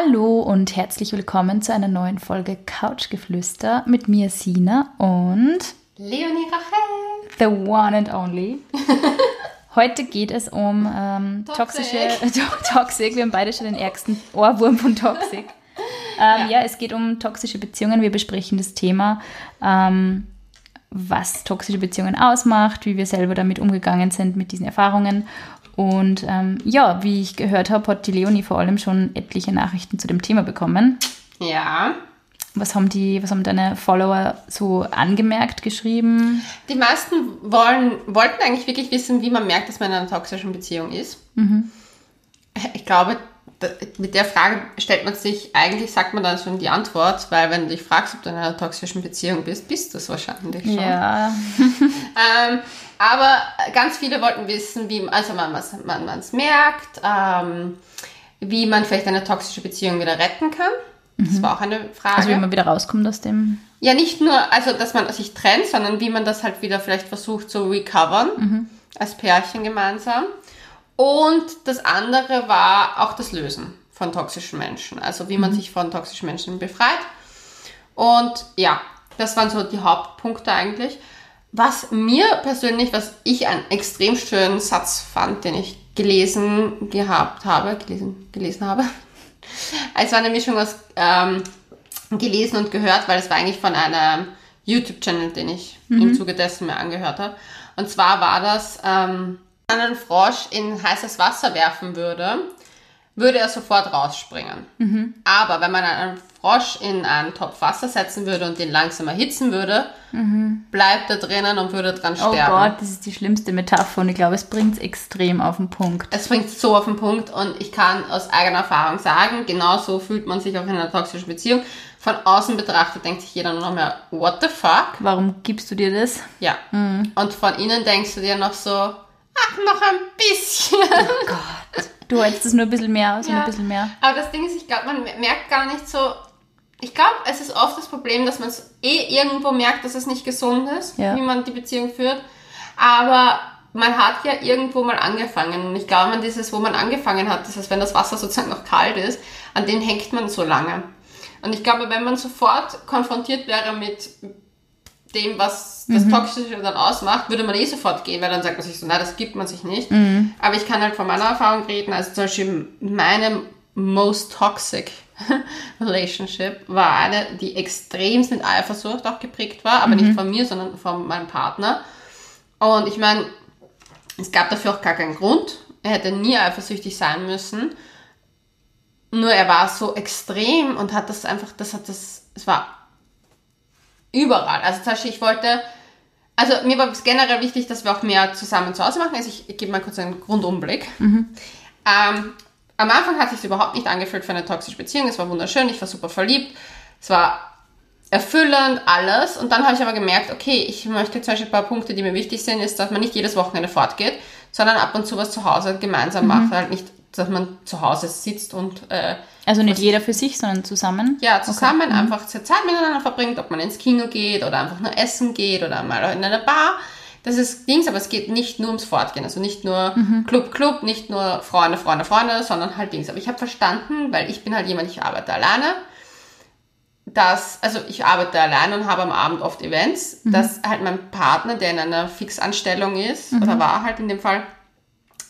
Hallo und herzlich willkommen zu einer neuen Folge Couchgeflüster mit mir Sina und Leonie Rachel. the one and only. Heute geht es um ähm, toxische Toxik. Wir haben beide schon den ärgsten Ohrwurm von Toxik. Ähm, ja. ja. es geht um toxische Beziehungen. Wir besprechen das Thema, ähm, was toxische Beziehungen ausmacht, wie wir selber damit umgegangen sind mit diesen Erfahrungen und ähm, ja, wie ich gehört habe, hat die Leonie vor allem schon etliche Nachrichten zu dem Thema bekommen. Ja. Was haben, die, was haben deine Follower so angemerkt, geschrieben? Die meisten wollen, wollten eigentlich wirklich wissen, wie man merkt, dass man in einer toxischen Beziehung ist. Mhm. Ich glaube, mit der Frage stellt man sich, eigentlich sagt man dann schon die Antwort, weil wenn du dich fragst, ob du in einer toxischen Beziehung bist, bist du es wahrscheinlich schon. Ja. ähm, aber ganz viele wollten wissen, wie also man es man, merkt, ähm, wie man vielleicht eine toxische Beziehung wieder retten kann. Das mhm. war auch eine Frage. Also wie man wieder rauskommt aus dem. Ja, nicht nur, also dass man sich trennt, sondern wie man das halt wieder vielleicht versucht zu recovern, mhm. als Pärchen gemeinsam. Und das andere war auch das Lösen von toxischen Menschen. Also wie man mhm. sich von toxischen Menschen befreit. Und ja, das waren so die Hauptpunkte eigentlich. Was mir persönlich, was ich einen extrem schönen Satz fand, den ich gelesen gehabt habe, gelesen, gelesen habe. Es war eine Mischung aus ähm, gelesen und gehört, weil es war eigentlich von einem YouTube-Channel, den ich mhm. im Zuge dessen mir angehört habe. Und zwar war das, ähm, einen Frosch in heißes Wasser werfen würde, würde er sofort rausspringen. Mhm. Aber wenn man einen Frosch in einen Topf Wasser setzen würde und den langsam erhitzen würde, mhm. bleibt er drinnen und würde dran oh sterben. Oh Gott, das ist die schlimmste Metapher und ich glaube, es bringt es extrem auf den Punkt. Es bringt es so auf den Punkt und ich kann aus eigener Erfahrung sagen, genauso fühlt man sich auch in einer toxischen Beziehung. Von außen betrachtet denkt sich jeder nur noch mehr, what the fuck? Warum gibst du dir das? Ja. Mhm. Und von innen denkst du dir noch so, ach, noch ein bisschen. Oh Gott. Du hältst es nur ein bisschen mehr aus ja. und ein bisschen mehr. Aber das Ding ist, ich glaube, man merkt gar nicht so. Ich glaube, es ist oft das Problem, dass man es eh irgendwo merkt, dass es nicht gesund ist, ja. wie man die Beziehung führt. Aber man hat ja irgendwo mal angefangen. Und ich glaube, man dieses, wo man angefangen hat, das heißt, wenn das Wasser sozusagen noch kalt ist, an den hängt man so lange. Und ich glaube, wenn man sofort konfrontiert wäre mit dem, was das mhm. Toxische dann ausmacht, würde man eh sofort gehen, weil dann sagt man sich so, na, das gibt man sich nicht. Mhm. Aber ich kann halt von meiner Erfahrung reden, also zum Beispiel meine most toxic Relationship war eine, die extremst mit Eifersucht auch geprägt war, aber mhm. nicht von mir, sondern von meinem Partner. Und ich meine, es gab dafür auch gar keinen Grund. Er hätte nie eifersüchtig sein müssen. Nur er war so extrem und hat das einfach, das hat das, es war überall. Also zum Beispiel, ich wollte, also mir war es generell wichtig, dass wir auch mehr zusammen zu Hause machen. Also ich, ich gebe mal kurz einen Grundumblick. Mhm. Ähm, am Anfang hat es sich überhaupt nicht angefühlt für eine toxische Beziehung. Es war wunderschön, ich war super verliebt. Es war erfüllend, alles. Und dann habe ich aber gemerkt, okay, ich möchte zum Beispiel ein paar Punkte, die mir wichtig sind, ist, dass man nicht jedes Wochenende fortgeht, sondern ab und zu was zu Hause gemeinsam mhm. macht. Halt nicht, dass man zu Hause sitzt und äh, also nicht jeder für sich, sondern zusammen? Ja, zusammen okay. Mhm. einfach Zeit miteinander verbringt, ob man ins Kino geht oder einfach nur essen geht oder mal in eine Bar. Das ist Dings, aber es geht nicht nur ums Fortgehen. Also nicht nur mhm. Club, Club, nicht nur Freunde, Freunde, Freunde, sondern halt Dings. Aber ich habe verstanden, weil ich bin halt jemand, ich arbeite alleine, dass, also ich arbeite alleine und habe am Abend oft Events, mhm. dass halt mein Partner, der in einer Fixanstellung ist, mhm. oder war halt in dem Fall,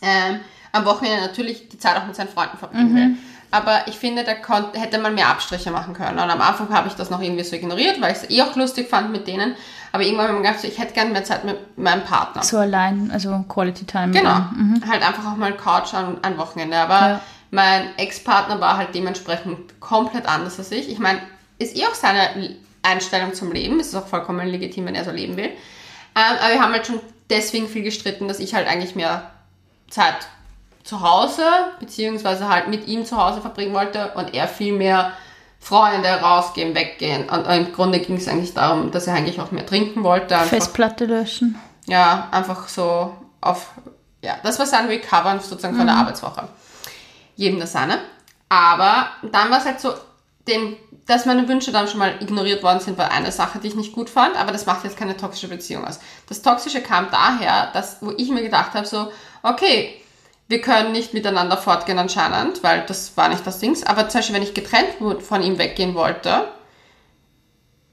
ähm, am Wochenende natürlich die Zeit auch mit seinen Freunden verbringen will. Mhm. Aber ich finde, da konnte, hätte man mehr Abstriche machen können. Und am Anfang habe ich das noch irgendwie so ignoriert, weil ich es eh auch lustig fand mit denen. Aber irgendwann habe ich mir gedacht, so, ich hätte gerne mehr Zeit mit meinem Partner. So allein, also Quality Time. Genau. Mhm. Halt einfach auch mal Couch an, an Wochenende. Aber ja. mein Ex-Partner war halt dementsprechend komplett anders als ich. Ich meine, ist eh auch seine Einstellung zum Leben. Es ist auch vollkommen legitim, wenn er so leben will. Ähm, aber wir haben halt schon deswegen viel gestritten, dass ich halt eigentlich mehr Zeit zu Hause, beziehungsweise halt mit ihm zu Hause verbringen wollte und er viel mehr Freunde rausgehen, weggehen. Und im Grunde ging es eigentlich darum, dass er eigentlich auch mehr trinken wollte. Einfach, Festplatte löschen. Ja, einfach so auf, ja, das war sein Recovern sozusagen von mhm. der Arbeitswoche. Jedem das seine. Aber dann war es halt so, den, dass meine Wünsche dann schon mal ignoriert worden sind, war eine Sache, die ich nicht gut fand, aber das macht jetzt keine toxische Beziehung aus. Das Toxische kam daher, dass, wo ich mir gedacht habe, so, okay, wir können nicht miteinander fortgehen anscheinend, weil das war nicht das Ding. Aber zum Beispiel, wenn ich getrennt von ihm weggehen wollte,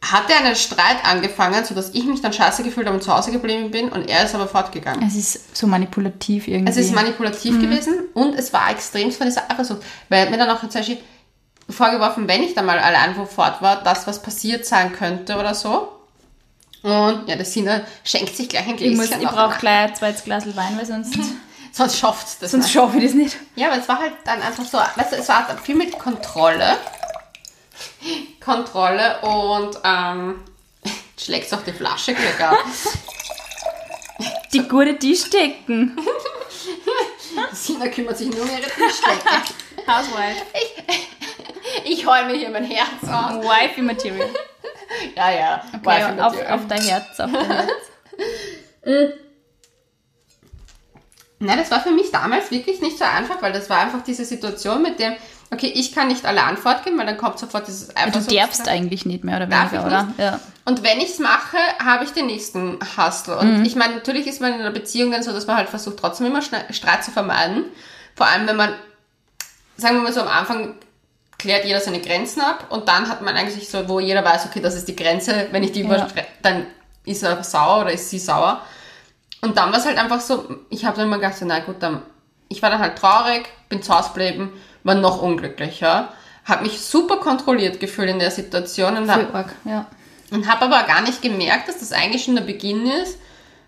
hat er einen Streit angefangen, sodass ich mich dann scheiße gefühlt habe und zu Hause geblieben bin und er ist aber fortgegangen. Es ist so manipulativ irgendwie. Es ist manipulativ mhm. gewesen und es war extrem von dieser Eifersucht. Weil er hat mir dann auch zum Beispiel vorgeworfen, wenn ich dann mal allein wo fort war, dass was passiert sein könnte oder so. Und ja, der Sina schenkt sich gleich ein Gläschen. Ich, ich brauche gleich ein zweites Glas Wein, weil sonst... sonst schafft es das Sonst schaffe ich das nicht. Ja, aber es war halt dann einfach so, weißt du, es war viel mit Kontrolle. Kontrolle und ähm, schlägst auch die Flasche Glück ab. Die gute Tischdecken. Sina kümmert sich nur um ihre Tischdecke. Housewife. Ich, ich heule mir hier mein Herz aus. Wifey Material. Ja, ja. Okay, auf, auf dein Herz, auf dein Herz. Nein, das war für mich damals wirklich nicht so einfach, weil das war einfach diese Situation mit dem, okay, ich kann nicht alle Antwort geben, weil dann kommt sofort dieses Eifersucht. Du darfst eigentlich nicht mehr oder weniger, oder? Ja. Und wenn ich es mache, habe ich den nächsten Hustle. Und mhm. ich meine, natürlich ist man in einer Beziehung dann so, dass man halt versucht, trotzdem immer Streit zu vermeiden. Vor allem, wenn man, sagen wir mal so, am Anfang klärt jeder seine Grenzen ab und dann hat man eigentlich so, wo jeder weiß, okay, das ist die Grenze, wenn ich die ja. überschreite, dann ist er sauer oder ist sie sauer. Und dann war es halt einfach so, ich habe dann immer gedacht, na gut, dann, ich war dann halt traurig, bin zu Hause geblieben, war noch unglücklicher, habe mich super kontrolliert gefühlt in der Situation und habe ja. hab aber gar nicht gemerkt, dass das eigentlich schon der Beginn ist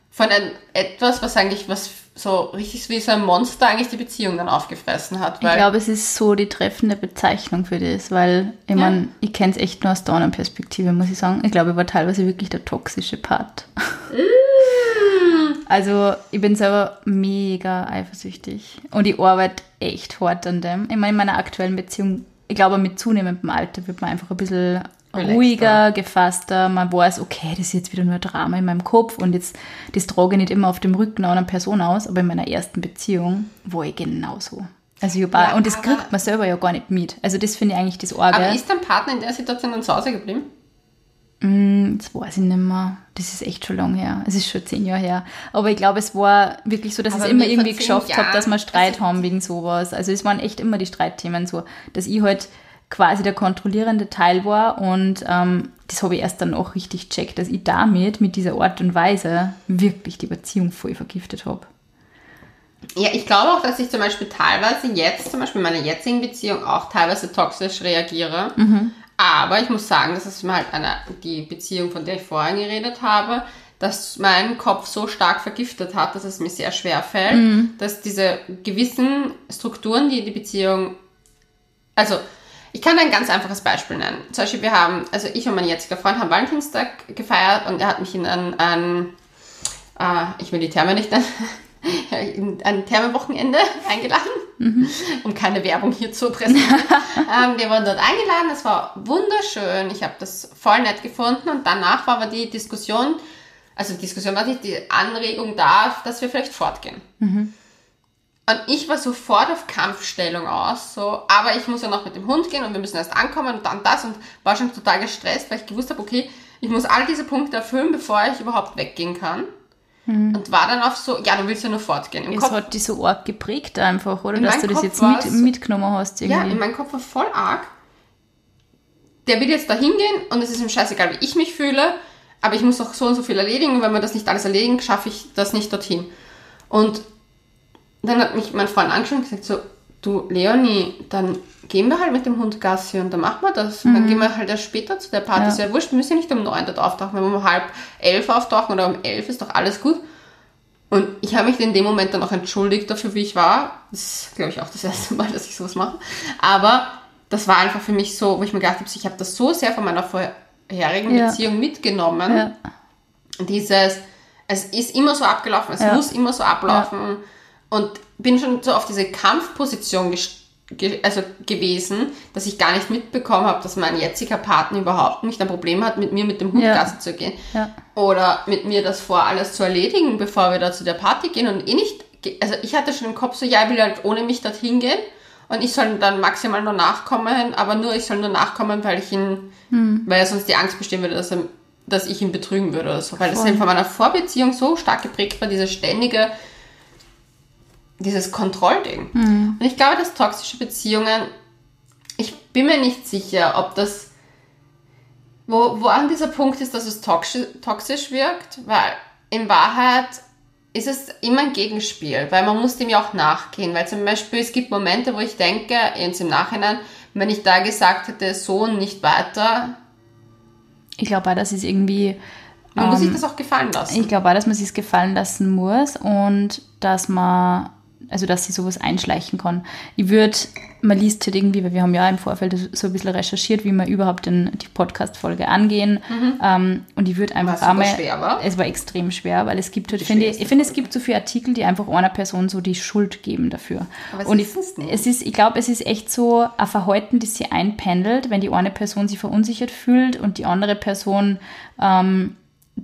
von ein, etwas, was eigentlich was so richtig wie so ein Monster eigentlich die Beziehung dann aufgefressen hat. ich glaube, es ist so die treffende Bezeichnung für das, weil ich ja. meine, ich kenne es echt nur aus der Perspektive, muss ich sagen. Ich glaube, ich war teilweise wirklich der toxische Part. Mm. also ich bin selber mega eifersüchtig und ich arbeite echt hart an dem. Ich meine, in meiner aktuellen Beziehung, ich glaube, mit zunehmendem Alter wird man einfach ein bisschen ruhiger, gefasster. Man weiß, okay, das ist jetzt wieder nur ein Drama in meinem Kopf und jetzt das trage ich nicht immer auf dem Rücken einer Person aus, aber in meiner ersten Beziehung war ich genauso. Also ich ja, und das kriegt man selber ja gar nicht mit. Also das finde ich eigentlich das Orge. Aber ist dein Partner in der Situation dann zu Hause geblieben? Mm, das weiß ich nicht mehr. Das ist echt schon lange her. Es ist schon zehn Jahre her. Aber ich glaube, es war wirklich so, dass ich es immer irgendwie geschafft habe, dass wir Streit also haben wegen sowas. Also es waren echt immer die Streitthemen so, dass ich halt quasi der kontrollierende Teil war und ähm, das habe ich erst dann auch richtig checkt, dass ich damit, mit dieser Art und Weise, wirklich die Beziehung voll vergiftet habe. Ja, ich glaube auch, dass ich zum Beispiel teilweise jetzt, zum Beispiel in meiner jetzigen Beziehung, auch teilweise toxisch reagiere. Mhm. Aber ich muss sagen, das ist mir halt eine, die Beziehung, von der ich vorhin geredet habe, dass mein Kopf so stark vergiftet hat, dass es mir sehr schwer fällt, mhm. dass diese gewissen Strukturen, die die Beziehung, also ich kann ein ganz einfaches Beispiel nennen. Zum Beispiel, wir haben, also ich und mein jetziger Freund haben Valentinstag gefeiert und er hat mich in ein, ein äh, ich will die Therme nicht nennen, in ein Thermewochenende eingeladen, mhm. um keine Werbung hier zu präsentieren. ähm, wir wurden dort eingeladen, es war wunderschön, ich habe das voll nett gefunden und danach war aber die Diskussion, also die Diskussion war nicht die Anregung da, dass wir vielleicht fortgehen. Mhm. Und ich war sofort auf Kampfstellung aus, so, aber ich muss ja noch mit dem Hund gehen und wir müssen erst ankommen und dann das und war schon total gestresst, weil ich gewusst habe, okay, ich muss all diese Punkte erfüllen, bevor ich überhaupt weggehen kann. Mhm. Und war dann auf so, ja, du willst ja nur fortgehen. Im es Kopf, hat dich so arg geprägt einfach, oder? Dass du das Kopf jetzt mit, mitgenommen hast irgendwie. Ja, in meinem Kopf war voll arg. Der will jetzt da hingehen und es ist ihm scheißegal, wie ich mich fühle, aber ich muss auch so und so viel erledigen und wenn wir das nicht alles erledigen, schaffe ich das nicht dorthin. Und dann hat mich mein Freund angeschaut und gesagt so, du Leonie, dann gehen wir halt mit dem Hund Gassi und dann machen wir das. Mhm. dann gehen wir halt erst später zu der Party. Ja. Ist ja wurscht, wir müssen ja nicht um neun dort auftauchen. Wenn wir um halb elf auftauchen oder um elf ist doch alles gut. Und ich habe mich in dem Moment dann auch entschuldigt dafür, wie ich war. Das ist, glaube ich, auch das erste Mal, dass ich sowas mache. Aber das war einfach für mich so, wo ich mir gedacht habe, ich habe das so sehr von meiner vorherigen ja. Beziehung mitgenommen. Ja. Dieses, es ist immer so abgelaufen, es muss immer so ablaufen und bin schon so auf diese Kampfposition ge also gewesen, dass ich gar nicht mitbekommen habe, dass mein jetziger Partner überhaupt nicht ein Problem hat, mit mir mit dem Hund ja. Zu gehen. Ja. Oder mit mir das vor alles zu erledigen, bevor wir da zu der Party gehen und eh nicht, also ich hatte schon im Kopf so, ja, ich will halt ohne mich dorthin gehen und ich soll dann maximal nur nachkommen, aber nur, ich soll nur nachkommen, weil ich ihn, hm. weil sonst die Angst bestehen würde, dass er dass ich ihn betrügen würde oder so. Weil Voll. das eben von meiner Vorbeziehung so stark geprägt war, diese ständige dieses Kontrollding. Mhm. Und ich glaube, dass toxische Beziehungen, ich bin mir nicht sicher, ob das, wo, wo an dieser Punkt ist, dass es toxisch, toxisch wirkt, weil in Wahrheit ist es immer ein Gegenspiel, weil man muss dem ja auch nachgehen, weil zum Beispiel es gibt Momente, wo ich denke, jetzt im Nachhinein, wenn ich da gesagt hätte, Sohn nicht weiter. Ich glaube das ist irgendwie. Man muss sich ähm, das auch gefallen lassen. Ich glaube auch, dass man sich gefallen lassen muss und dass man also dass sie sowas einschleichen kann. Ich würde, man liest halt irgendwie, weil wir haben ja im Vorfeld so ein bisschen recherchiert, wie wir überhaupt den, die Podcast-Folge angehen. Mhm. Ähm, und ich würde einfach einmal. schwer war? Es war extrem schwer, weil es gibt halt, finde ich, ich finde, es gibt so viele Artikel, die einfach einer Person so die Schuld geben dafür. Aber und ich. Es ist, ich glaube, es ist echt so ein Verhalten, das sie einpendelt, wenn die eine Person sich verunsichert fühlt und die andere Person ähm,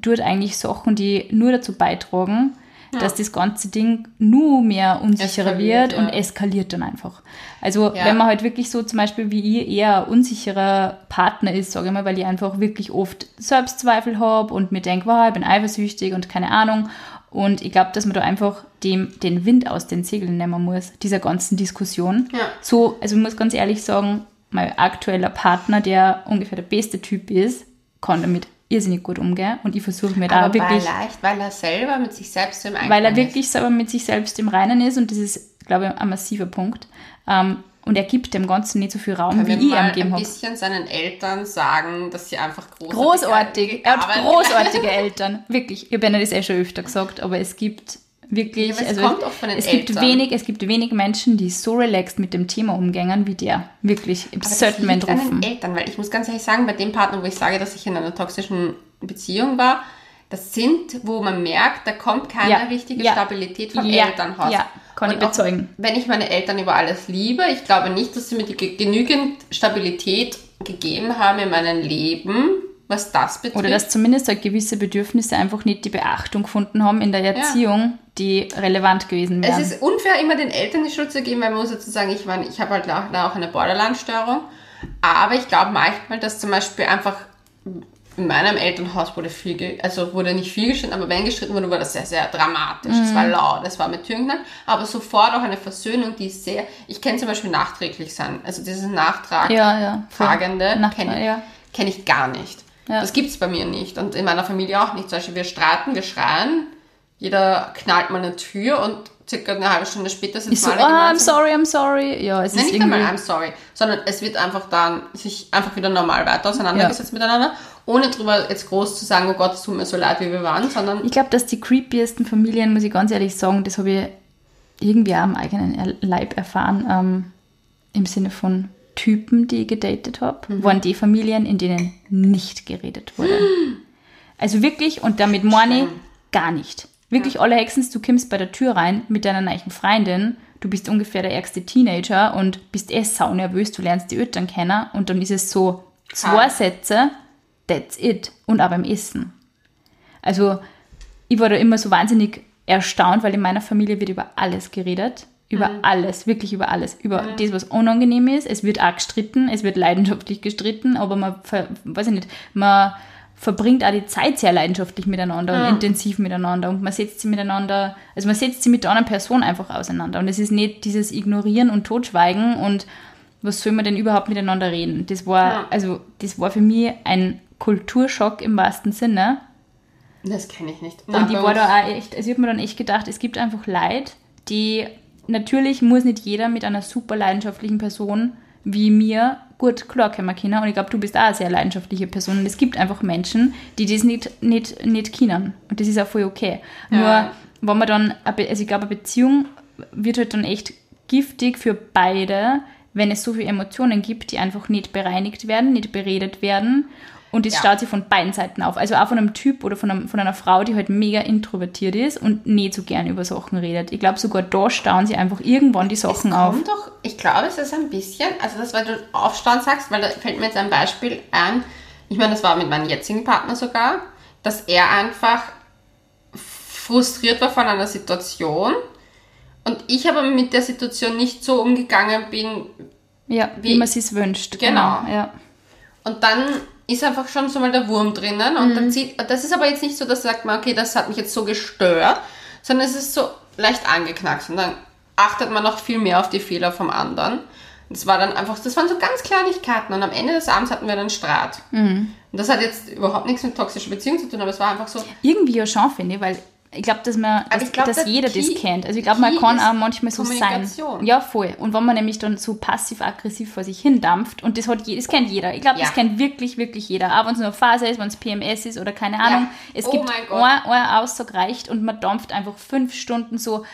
tut eigentlich Sachen, die nur dazu beitragen, ja. dass das ganze Ding nur mehr unsicherer eskaliert, wird und ja. eskaliert dann einfach. Also ja. wenn man halt wirklich so zum Beispiel wie ich eher unsicherer Partner ist, sage ich mal, weil ich einfach wirklich oft Selbstzweifel habe und mir denke, wow, ich bin eifersüchtig und keine Ahnung. Und ich glaube, dass man da einfach dem, den Wind aus den Segeln nehmen muss, dieser ganzen Diskussion. So, also ich muss ganz ehrlich sagen, mein aktueller Partner, der ungefähr der beste Typ ist, kann damit irrsinnig gut umgehe und ich versuche mir da Aber wirklich. leicht, weil er selber mit sich selbst im Reinen Weil er wirklich selber mit sich selbst im Reinen ist und das ist, glaube ich, ein massiver Punkt. Ähm, und er gibt dem Ganzen nicht so viel Raum, Können wie ich ihm gegeben habe. ein bisschen seinen Eltern sagen, dass sie einfach großartig Großartig. Er hat großartige Eltern. Wirklich. Ich habe ja das eh schon öfter gesagt, aber es gibt wirklich, ja, es also es, es gibt wenig, es gibt wenig Menschen, die so relaxed mit dem Thema umgängen wie der. Wirklich, ich selten Menschen getroffen. Eltern, weil ich muss ganz ehrlich sagen, bei dem Partner, wo ich sage, dass ich in einer toxischen Beziehung war, das sind, wo man merkt, da kommt keine ja, richtige ja, Stabilität vom ja, Elternhaus. Ja, kann Und ich bezeugen. wenn ich meine Eltern über alles liebe, ich glaube nicht, dass sie mir die genügend Stabilität gegeben haben in meinem Leben, was das betrifft. Oder dass zumindest halt gewisse Bedürfnisse einfach nicht die Beachtung gefunden haben in der Erziehung, ja. die relevant gewesen wären. Es ist unfair, immer den Eltern die Schuld zu geben, weil man muss dazu sagen, ich, mein, ich habe halt auch, auch eine Borderline-Störung. Aber ich glaube manchmal, dass zum Beispiel einfach in meinem Elternhaus wurde viel, also wurde nicht viel gestritten, aber wenn gestritten wurde, war das sehr, sehr dramatisch. Es mhm. war laut, es war mit Türen aber sofort auch eine Versöhnung, die sehr, ich kenne zum Beispiel nachträglich sein, also dieses Nachtragende ja, ja, kenne ich, ja. kenn ich gar nicht. Ja. Das gibt es bei mir nicht und in meiner Familie auch nicht. Zum Beispiel, wir streiten, wir schreien, jeder knallt mal eine Tür und circa eine halbe Stunde später sind so, oh, I'm sorry, I'm sorry. Ja, es Nein, ist nicht einmal I'm sorry, sondern es wird einfach dann sich einfach wieder normal weiter auseinandergesetzt ja. miteinander, ohne drüber jetzt groß zu sagen, oh Gott, es tut mir so leid, wie wir waren, sondern... Ich glaube, dass die creepiesten Familien, muss ich ganz ehrlich sagen, das habe ich irgendwie auch am eigenen Leib erfahren, ähm, im Sinne von Typen, die ich gedatet habe, mhm. waren die Familien, in denen nicht geredet wurde. Also wirklich, und damit ich gar nicht. Wirklich, ja. alle Hexens, du kommst bei der Tür rein mit deiner neuen Freundin, du bist ungefähr der ärgste Teenager und bist eh sau nervös, du lernst die Eltern kennen und dann ist es so zwei Sätze, that's it. Und auch beim Essen. Also, ich war da immer so wahnsinnig erstaunt, weil in meiner Familie wird über alles geredet. Über mhm. alles, wirklich über alles. Über mhm. das, was unangenehm ist. Es wird auch gestritten, es wird leidenschaftlich gestritten, aber man, weiß ich nicht, man verbringt auch die Zeit sehr leidenschaftlich miteinander ja. und intensiv miteinander und man setzt sie miteinander, also man setzt sie mit der anderen Person einfach auseinander und es ist nicht dieses Ignorieren und Totschweigen und was soll man denn überhaupt miteinander reden? Das war, ja. also das war für mich ein Kulturschock im wahrsten Sinne. Das kenne ich nicht. und ich war da auch echt, also ich habe mir dann echt gedacht, es gibt einfach Leid, die natürlich muss nicht jeder mit einer super leidenschaftlichen Person wie mir gut klarkommen können. Und ich glaube, du bist auch eine sehr leidenschaftliche Person. Und es gibt einfach Menschen, die das nicht, nicht, nicht können. Und das ist auch voll okay. Ja. Nur, wenn man dann, also ich glaube, eine Beziehung wird halt dann echt giftig für beide, wenn es so viele Emotionen gibt, die einfach nicht bereinigt werden, nicht beredet werden und das ja. staut sich von beiden Seiten auf. Also auch von einem Typ oder von, einem, von einer Frau, die halt mega introvertiert ist und nicht so gern über Sachen redet. Ich glaube, sogar da stauen sie einfach irgendwann die Sachen es auf. Doch, ich glaube, es ist ein bisschen, also das, weil du aufstauen sagst, weil da fällt mir jetzt ein Beispiel ein. Ich meine, das war mit meinem jetzigen Partner sogar, dass er einfach frustriert war von einer Situation und ich aber mit der Situation nicht so umgegangen bin, ja, wie, wie man es wünscht. Genau. genau ja. Und dann ist einfach schon so mal der Wurm drinnen. Und mhm. dann zieht, das ist aber jetzt nicht so, dass sagt man, okay, das hat mich jetzt so gestört, sondern es ist so leicht angeknackst. Und dann achtet man noch viel mehr auf die Fehler vom anderen. Das war dann einfach, das waren so ganz Kleinigkeiten und am Ende des Abends hatten wir dann Streit. Mhm. Und das hat jetzt überhaupt nichts mit toxischer Beziehung zu tun, aber es war einfach so. Irgendwie ja schon, finde ich, weil ich glaube, dass man, dass, glaub, dass jeder Key, das kennt. Also ich glaube, man kann auch manchmal so sein. Ja, voll. Und wenn man nämlich dann so passiv-aggressiv vor sich hindampft und das hat das kennt jeder. Ich glaube, ja. das kennt wirklich, wirklich jeder. Auch wenn es nur eine Phase ist, wenn es PMS ist oder keine Ahnung. Ja. Es oh gibt eine Aussage reicht und man dampft einfach fünf Stunden so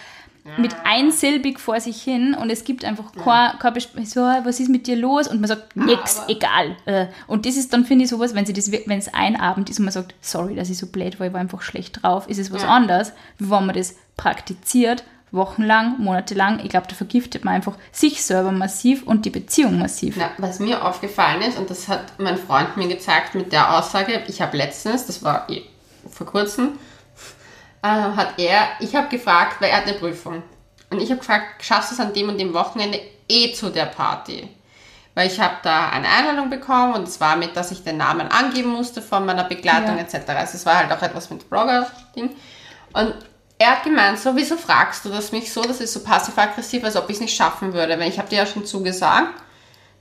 mit einsilbig vor sich hin und es gibt einfach ja. kein, kein so, was ist mit dir los? Und man sagt, nix, Aber egal. Äh, und das ist dann, finde ich, sowas, wenn sie das, wenn es ein Abend ist und man sagt, sorry, dass ich so blöd war, ich war einfach schlecht drauf, ist es was ja. anderes, wie wenn man das praktiziert, wochenlang, monatelang. Ich glaube, da vergiftet man einfach sich selber massiv und die Beziehung massiv. Na, was mir aufgefallen ist, und das hat mein Freund mir gezeigt mit der Aussage, ich habe letztens, das war eh vor kurzem, äh, hat er, ich habe gefragt, weil er hat eine Prüfung. Und ich habe gefragt, schaffst du es an dem und dem Wochenende eh zu der Party? Weil ich habe da eine Einladung bekommen und es war mit, dass ich den Namen angeben musste von meiner Begleitung ja. etc. Also es war halt auch etwas mit Blogger-Ding. Und er hat gemeint, so, wieso fragst du das mich so? Das ist so passiv-aggressiv, als ob ich es nicht schaffen würde. Weil ich habe dir ja schon zugesagt.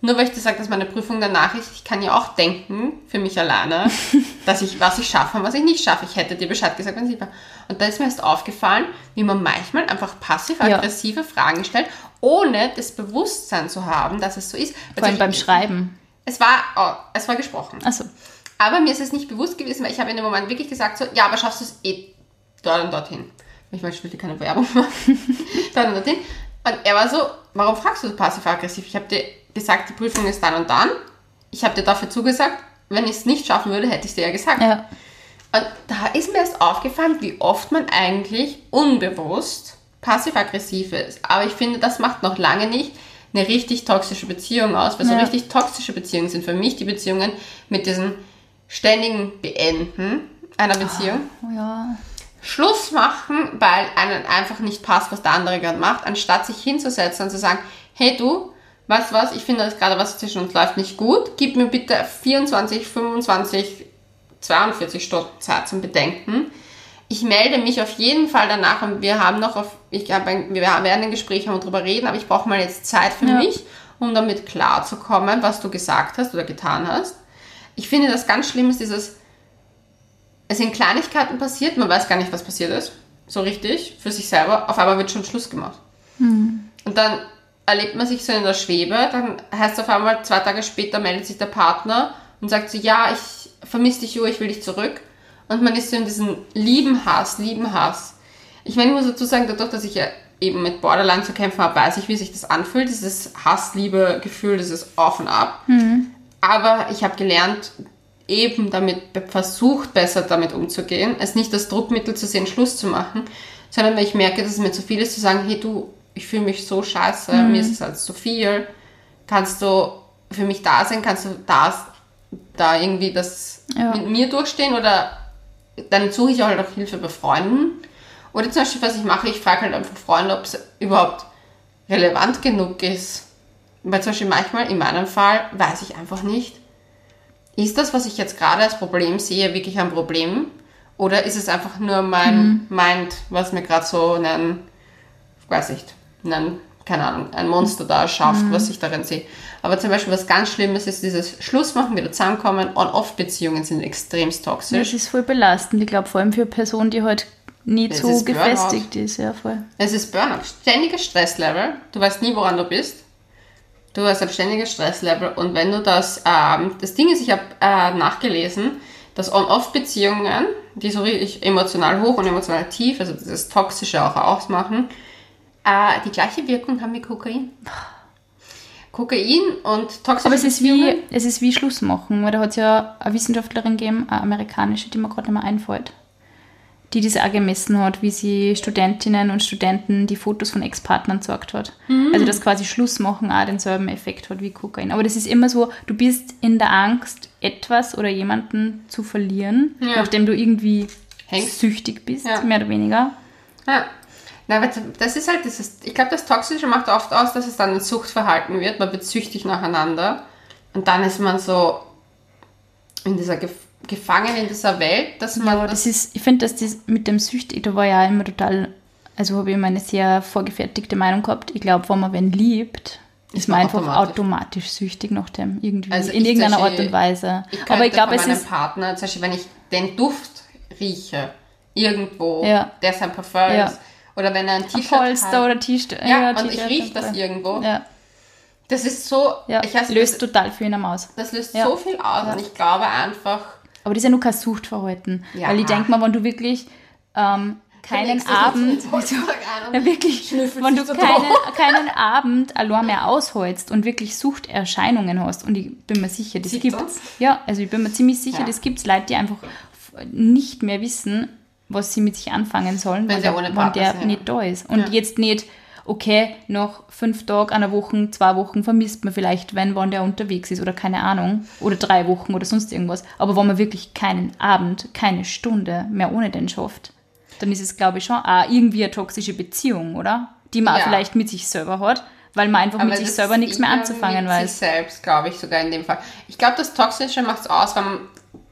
Nur weil ich dir sage, dass meine Prüfung danach ist, ich kann ja auch denken, für mich alleine, dass ich, was ich schaffe und was ich nicht schaffe. Ich hätte dir Bescheid gesagt, wenn es war. Und da ist mir erst aufgefallen, wie man manchmal einfach passiv-aggressive ja. Fragen stellt, ohne das Bewusstsein zu haben, dass es so ist. Vor allem beim Schreiben. Es war, oh, es war gesprochen. Ach so. Aber mir ist es nicht bewusst gewesen, weil ich habe in dem Moment wirklich gesagt, so, ja, aber schaffst du es eh dort und dorthin. Ich ich will dir keine Werbung machen. dort und dorthin. Und er war so, warum fragst du passiv-aggressiv? Ich habe dir gesagt, die Prüfung ist dann und dann. Ich habe dir dafür zugesagt, wenn ich es nicht schaffen würde, hätte ich es dir ja gesagt. Ja. Und da ist mir erst aufgefallen, wie oft man eigentlich unbewusst passiv-aggressiv ist. Aber ich finde, das macht noch lange nicht eine richtig toxische Beziehung aus, weil ja. so richtig toxische Beziehungen sind für mich die Beziehungen mit diesem ständigen Beenden einer Beziehung. Oh, ja. Schluss machen, weil einem einfach nicht passt, was der andere gerade macht, anstatt sich hinzusetzen und zu sagen, hey du, weißt du was, ich finde das gerade, was zwischen uns läuft, nicht gut. Gib mir bitte 24, 25, 42 Stunden Zeit zum Bedenken. Ich melde mich auf jeden Fall danach und wir haben noch auf, ich habe, wir werden ein Gespräch haben und drüber reden, aber ich brauche mal jetzt Zeit für ja. mich, um damit klarzukommen, was du gesagt hast oder getan hast. Ich finde das ganz schlimm ist dieses, es sind Kleinigkeiten passiert, man weiß gar nicht, was passiert ist, so richtig, für sich selber, auf einmal wird schon Schluss gemacht. Mhm. Und dann erlebt man sich so in der Schwebe, dann heißt auf einmal, zwei Tage später meldet sich der Partner und sagt so, ja, ich vermisse dich, Jo, ich will dich zurück. Und man ist so in diesem lieben Hass, lieben Hass. Ich meine, ich muss dazu sagen, dadurch, dass ich ja eben mit Borderline zu kämpfen habe, weiß ich, wie sich das anfühlt, dieses Hass-Liebe-Gefühl, dieses Auf und Ab. Mhm. Aber ich habe gelernt, eben damit versucht, besser damit umzugehen, es nicht als Druckmittel zu sehen, Schluss zu machen, sondern wenn ich merke, dass es mir zu viel ist, zu sagen, hey du, ich fühle mich so scheiße, mhm. mir ist es halt zu viel, kannst du für mich da sein, kannst du das, da irgendwie das ja. mit mir durchstehen oder dann suche ich halt auch Hilfe bei Freunden. Oder zum Beispiel, was ich mache, ich frage halt einfach Freunde, ob es überhaupt relevant genug ist. Weil zum Beispiel manchmal, in meinem Fall, weiß ich einfach nicht, ist das, was ich jetzt gerade als Problem sehe, wirklich ein Problem? Oder ist es einfach nur mein mhm. Mind, was mir gerade so einen, weiß nicht, einen, keine Ahnung, ein Monster da schafft, mhm. was ich darin sehe. Aber zum Beispiel was ganz Schlimmes ist dieses Schlussmachen, wieder zusammenkommen. On-Off-Beziehungen sind extremst toxisch. Das ist voll belastend. Ich glaube vor allem für Personen, die halt nie es so gefestigt ist. Ja, voll. Es ist Burnout. Ständiges Stresslevel. Du weißt nie, woran du bist. Du hast ein ständiges Stresslevel. Und wenn du das, ähm, das Ding ist, ich habe äh, nachgelesen, dass On-Off-Beziehungen, die so richtig emotional hoch und emotional tief, also das Toxische auch ausmachen, äh, die gleiche Wirkung haben wie Kokain. Kokain und toxische Aber es ist, wie, es ist wie Schluss machen, weil da hat es ja eine Wissenschaftlerin gegeben, eine amerikanische, die mir gerade nicht mehr einfällt, die das auch gemessen hat, wie sie Studentinnen und Studenten die Fotos von Ex-Partnern gezeigt hat. Mhm. Also dass quasi Schluss machen auch denselben Effekt hat wie Kokain. Aber das ist immer so, du bist in der Angst, etwas oder jemanden zu verlieren, ja. nachdem du irgendwie Hängst. süchtig bist, ja. mehr oder weniger. Ja. Na, das ist halt dieses, ich glaube, das Toxische macht oft aus, dass es dann ein Suchtverhalten wird, man wird süchtig nacheinander und dann ist man so in dieser Gef gefangen in dieser Welt, dass man. Ja, das, das ist, ich finde, dass das mit dem Süchtig, da war ja immer total also habe ich immer eine sehr vorgefertigte Meinung gehabt. Ich glaube, wenn man wen liebt, ist, ist man einfach automatisch. automatisch. süchtig nach dem irgendwie also in irgendeiner Art und Weise. Ich Aber ich glaube, es ist Partner, zum Beispiel, wenn ich den Duft rieche irgendwo, ja. der sein Parfum ja. ist, oder wenn er ein T-Shirt hat. Polster oder T-Shirt. Ja, ja, und ich rieche das irgendwo. Ja. Das ist so. Ja, ich weiß, löst das, total viel in einem aus. Das löst so viel aus und ich glaube einfach. Aber das ist ja nur kein Suchtverhalten. Weil ich denke mal, wenn du wirklich ähm, keinen Abend, also, ja, wirklich, wenn du keine, keinen Abend allein mehr ausholst und wirklich Suchterscheinungen hast, und ich bin mir sicher, das gibt es. Ja, also ich bin mir ziemlich sicher, ja. das gibt es Leute, die einfach nicht mehr wissen, was sie mit sich anfangen sollen, wenn, der, wenn der nicht da ist. Und ja. jetzt nicht, okay, nach fünf Tagen, einer Woche, zwei Wochen vermisst man vielleicht, wenn wann der unterwegs ist oder keine Ahnung, oder drei Wochen oder sonst irgendwas. Aber wenn man wirklich keinen Abend, keine Stunde mehr ohne den schafft, dann ist es, glaube ich, schon auch irgendwie eine toxische Beziehung, oder? Die man ja. vielleicht mit sich selber hat, weil man einfach Aber mit sich selber nichts mehr anzufangen mit weiß. Sich selbst, glaube ich, sogar in dem Fall. Ich glaube, das Toxische macht es aus, wenn man,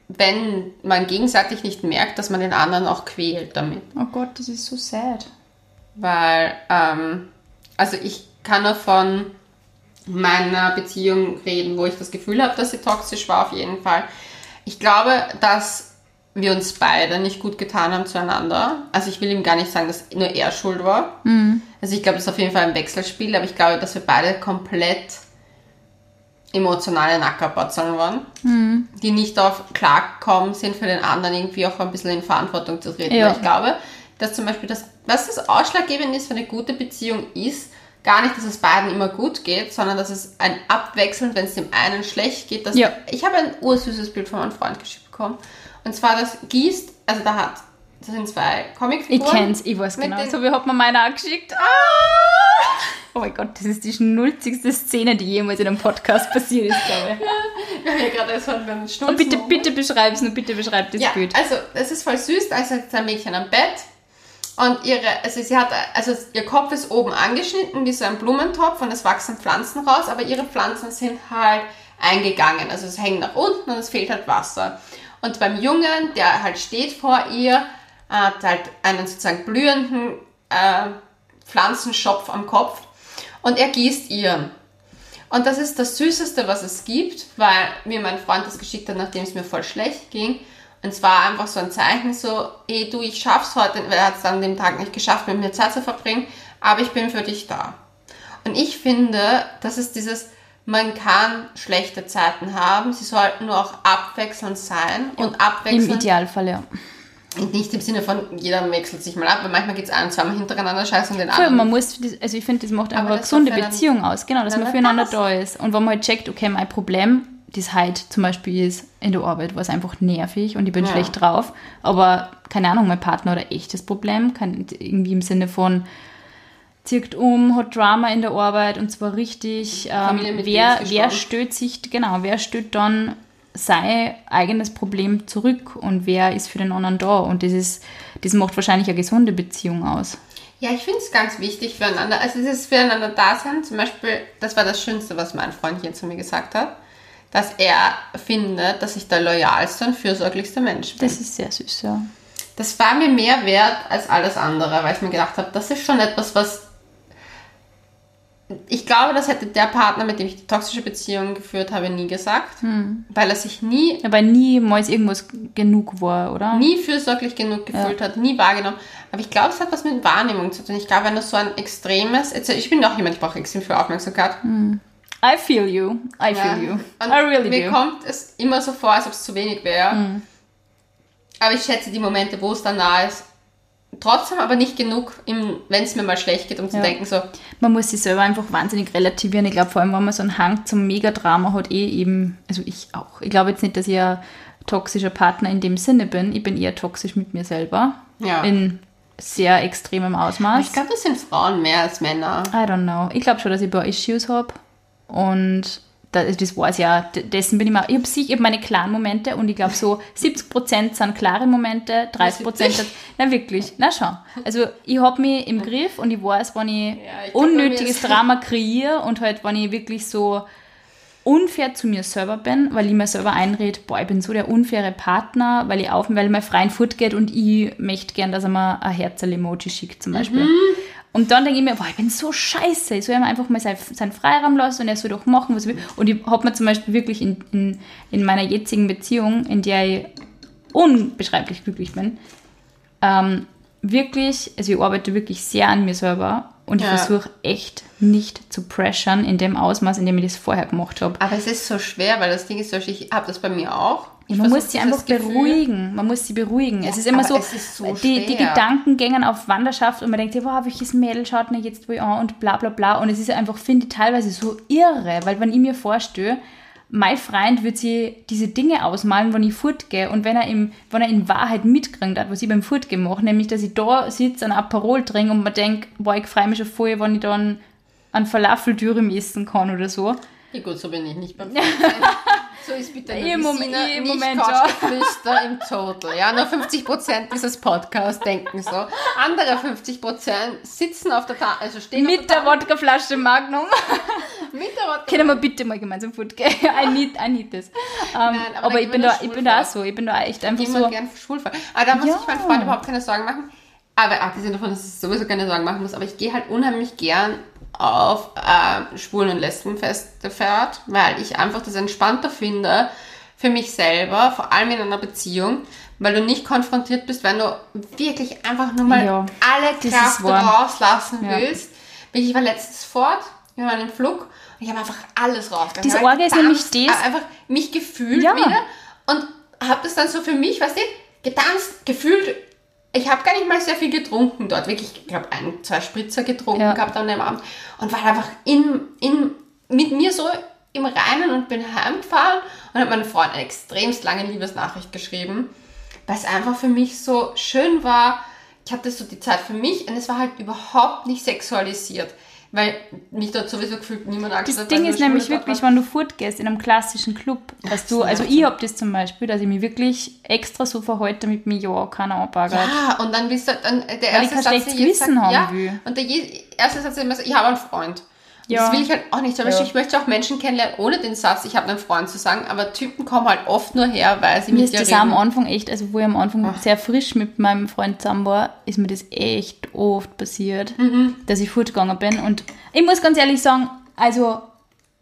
wenn man gegenseitig nicht merkt, dass man den anderen auch quält damit. Oh Gott, das ist so sad. Weil, ähm, also ich kann nur von meiner Beziehung reden, wo ich das Gefühl habe, dass sie toxisch war, auf jeden Fall. Ich glaube, dass wir uns beide nicht gut getan haben zueinander. Also ich will ihm gar nicht sagen, dass nur er schuld war. Mhm. Also ich glaube, es ist auf jeden Fall ein Wechselspiel, aber ich glaube, dass wir beide komplett emotionale Nackerbotzeln waren, mhm. die nicht auf klarkommen sind für den anderen irgendwie auch ein bisschen in Verantwortung zu treten. Ja. Ich glaube, dass zum Beispiel das, was das Ausschlaggebende ist für eine gute Beziehung ist, gar nicht, dass es beiden immer gut geht, sondern dass es ein Abwechseln, wenn es dem einen schlecht geht. Dass ja. Ich habe ein ursüßes Bild von meinem Freund geschickt bekommen. Und zwar das gießt, also da hat, das sind zwei Comicfiguren. Ich kenn's, ich weiß genau. So wie hat man meine angeschickt. Ah! Oh mein Gott, das ist die schnulzigste Szene, die jemals in einem Podcast passiert ist, glaube ich. Wir haben ja gerade erst beim Schnulzen. Und bitte, bitte beschreib es nur, bitte beschreib das ja, Bild. Also, es ist voll süß, da ist ein Mädchen am Bett und ihre, also sie hat, also ihr Kopf ist oben angeschnitten wie so ein Blumentopf und es wachsen Pflanzen raus, aber ihre Pflanzen sind halt eingegangen. Also es hängt nach unten und es fehlt halt Wasser. Und beim Jungen, der halt steht vor ihr, hat halt einen sozusagen blühenden äh, Pflanzenschopf am Kopf und er gießt ihr. Und das ist das Süßeste, was es gibt, weil mir mein Freund das geschickt hat, nachdem es mir voll schlecht ging. Und es war einfach so ein Zeichen, so, ey du, ich schaff's heute, weil er hat es an dem Tag nicht geschafft, mit mir Zeit zu verbringen, aber ich bin für dich da. Und ich finde, das ist dieses, man kann schlechte Zeiten haben, sie sollten nur auch abwechselnd sein und abwechselnd. Im Idealfall, ja. Nicht im Sinne von, jeder wechselt sich mal ab, weil manchmal geht es ein, zweimal hintereinander scheiße und den anderen. man muss, also ich finde, das macht einfach eine gesunde Beziehung aus, genau, dass man füreinander passt. da ist. Und wenn man halt checkt, okay, mein Problem, das halt zum Beispiel ist in der Arbeit, war es einfach nervig und ich bin ja. schlecht drauf, aber keine Ahnung, mein Partner ein echtes Problem, kann irgendwie im Sinne von, zirkt um, hat Drama in der Arbeit und zwar richtig. Ähm, wer, wer stößt sich, genau, wer stößt dann sein eigenes Problem zurück und wer ist für den anderen da? Und das ist, das macht wahrscheinlich eine gesunde Beziehung aus. Ja, ich finde es ganz wichtig füreinander. Also dieses füreinander Dasein, zum Beispiel, das war das Schönste, was mein Freund hier zu mir gesagt hat, dass er findet, dass ich der loyalste und fürsorglichste Mensch bin. Das ist sehr süß, ja. Das war mir mehr wert als alles andere, weil ich mir gedacht habe, das ist schon etwas, was ich glaube, das hätte der Partner, mit dem ich die toxische Beziehung geführt habe, nie gesagt, hm. weil er sich nie. Aber niemals irgendwas genug war, oder? Nie fürsorglich genug gefühlt ja. hat, nie wahrgenommen. Aber ich glaube, es hat was mit Wahrnehmung zu tun. Ich glaube, wenn du so ein extremes. Ich bin auch jemand, ich brauche extrem viel Aufmerksamkeit. Hm. I feel you. I feel ja. you. Und I really mir do. kommt es immer so vor, als ob es zu wenig wäre. Hm. Aber ich schätze die Momente, wo es dann nah ist, trotzdem aber nicht genug, wenn es mir mal schlecht geht, um zu ja. denken, so. Man muss sich selber einfach wahnsinnig relativieren. Ich glaube, vor allem, wenn man so einen Hang zum Megadrama hat, eh eben, also ich auch. Ich glaube jetzt nicht, dass ich ein toxischer Partner in dem Sinne bin. Ich bin eher toxisch mit mir selber. Ja. In sehr extremem Ausmaß. Ich glaube, das sind Frauen mehr als Männer. I don't know. Ich glaube schon, dass ich ein paar Issues habe. Und das, das war es ja, dessen bin ich mal, ich habe ich hab meine klaren Momente und ich glaube so 70% sind klare Momente, 30% na wirklich, na schau. Also ich habe mich im Griff und ich weiß, wenn ich, ja, ich unnötiges Drama kreiere und halt, wenn ich wirklich so unfair zu mir selber bin, weil ich mir selber einrede, boah, ich bin so der unfaire Partner, weil ich auf, weil mein Freund fortgeht und ich möchte gern, dass er mir ein Herzl-Emoji schickt zum Beispiel. Mhm. Und dann denke ich mir, boah, ich bin so scheiße, ich soll ihm einfach mal seinen Freiraum lassen und er soll doch machen, was er will. Und ich habe mir zum Beispiel wirklich in, in, in meiner jetzigen Beziehung, in der ich unbeschreiblich glücklich bin, ähm, wirklich, also ich arbeite wirklich sehr an mir selber und ich ja. versuche echt nicht zu pressern in dem Ausmaß, in dem ich das vorher gemacht habe. Aber es ist so schwer, weil das Ding ist so, ich habe das bei mir auch. Man muss sie einfach beruhigen. Man muss sie beruhigen. Ja, es ist immer so, ist so die, die, Gedanken gängen auf Wanderschaft und man denkt, wow, welches Mädel schaut mir jetzt wohl an und bla bla bla. Und es ist einfach, finde ich, teilweise so irre, weil wenn ich mir vorstelle, mein Freund wird sie diese Dinge ausmalen, wenn ich fortgehe und wenn er, im, wenn er in Wahrheit mitkriegt hat, was ich beim Fortgehen mache, nämlich, dass ich da sitze, ein Aperol trinke und man denkt, boah, ich freue mich schon voll, wenn ich dann einen Falafel-Dürüm essen kann oder so. Ja gut, so bin ich nicht beim So ist bitte nur Im Moment, im Moment Couchgeflüster im Total. Ja, nur 50% dieses Podcasts denken so. Andere 50% sitzen auf der Tafel, also stehen Mit der, der Wodkaflasche Magnum. Mit der Wodka. Können wir bitte mal gemeinsam Food gehen? I need, I need this. Um, Nein, aber, aber ich, bin da, ich bin da auch so. Ich bin da echt einfach so. gern schulfrei. Aber da muss ja. ich meinen Freund überhaupt keine Sorgen machen. Aber abgesehen davon, dass ich sowieso keine Sorgen machen muss, aber ich gehe halt unheimlich gern auf äh, Schwulen- und Lesbenfeste fährt, weil ich einfach das entspannter finde für mich selber, vor allem in einer Beziehung, weil du nicht konfrontiert bist, wenn du wirklich einfach nur mal ja, alle Kraft rauslassen ja. willst. Ich war letztens fort, wir waren im Flug und ich habe einfach alles rausgelassen. Diese Orgel ist nämlich das. Einfach mich gefühlt ja. wieder und habe das dann so für mich, weißt du, getanzt, gefühlt ich habe gar nicht mal sehr viel getrunken dort. Wirklich, ich glaube, ein, zwei Spritzer getrunken ja. gehabt an dem Abend. Und war einfach in, in, mit mir so im Reinen und bin heimgefahren und habe meiner Freundin eine extremst lange Liebesnachricht geschrieben, weil es einfach für mich so schön war. Ich hatte so die Zeit für mich und es war halt überhaupt nicht sexualisiert. Weil mich dort sowieso gefühlt niemand angeschaut Das Ding ist nämlich wirklich, wenn du fortgehst in einem klassischen Club, dass du, also ich habe das zum Beispiel, dass ich mich wirklich extra so verhalte, damit mir ja keiner anbaggert. Ja, und dann bist du, dann der erste Weil ich Satz, Gewissen haben ja, will. Und der erste Satz ist immer so, ich habe einen Freund. Ja. Das will ich halt auch nicht. Zum Beispiel, ja. ich möchte auch Menschen kennenlernen, ohne den Satz, ich habe einen Freund zu sagen, aber Typen kommen halt oft nur her, weil sie mir mit dir ist das reden. am Anfang echt, also wo ich am Anfang Ach. sehr frisch mit meinem Freund zusammen war, ist mir das echt oft passiert, mhm. dass ich fortgegangen bin. Und ich muss ganz ehrlich sagen, also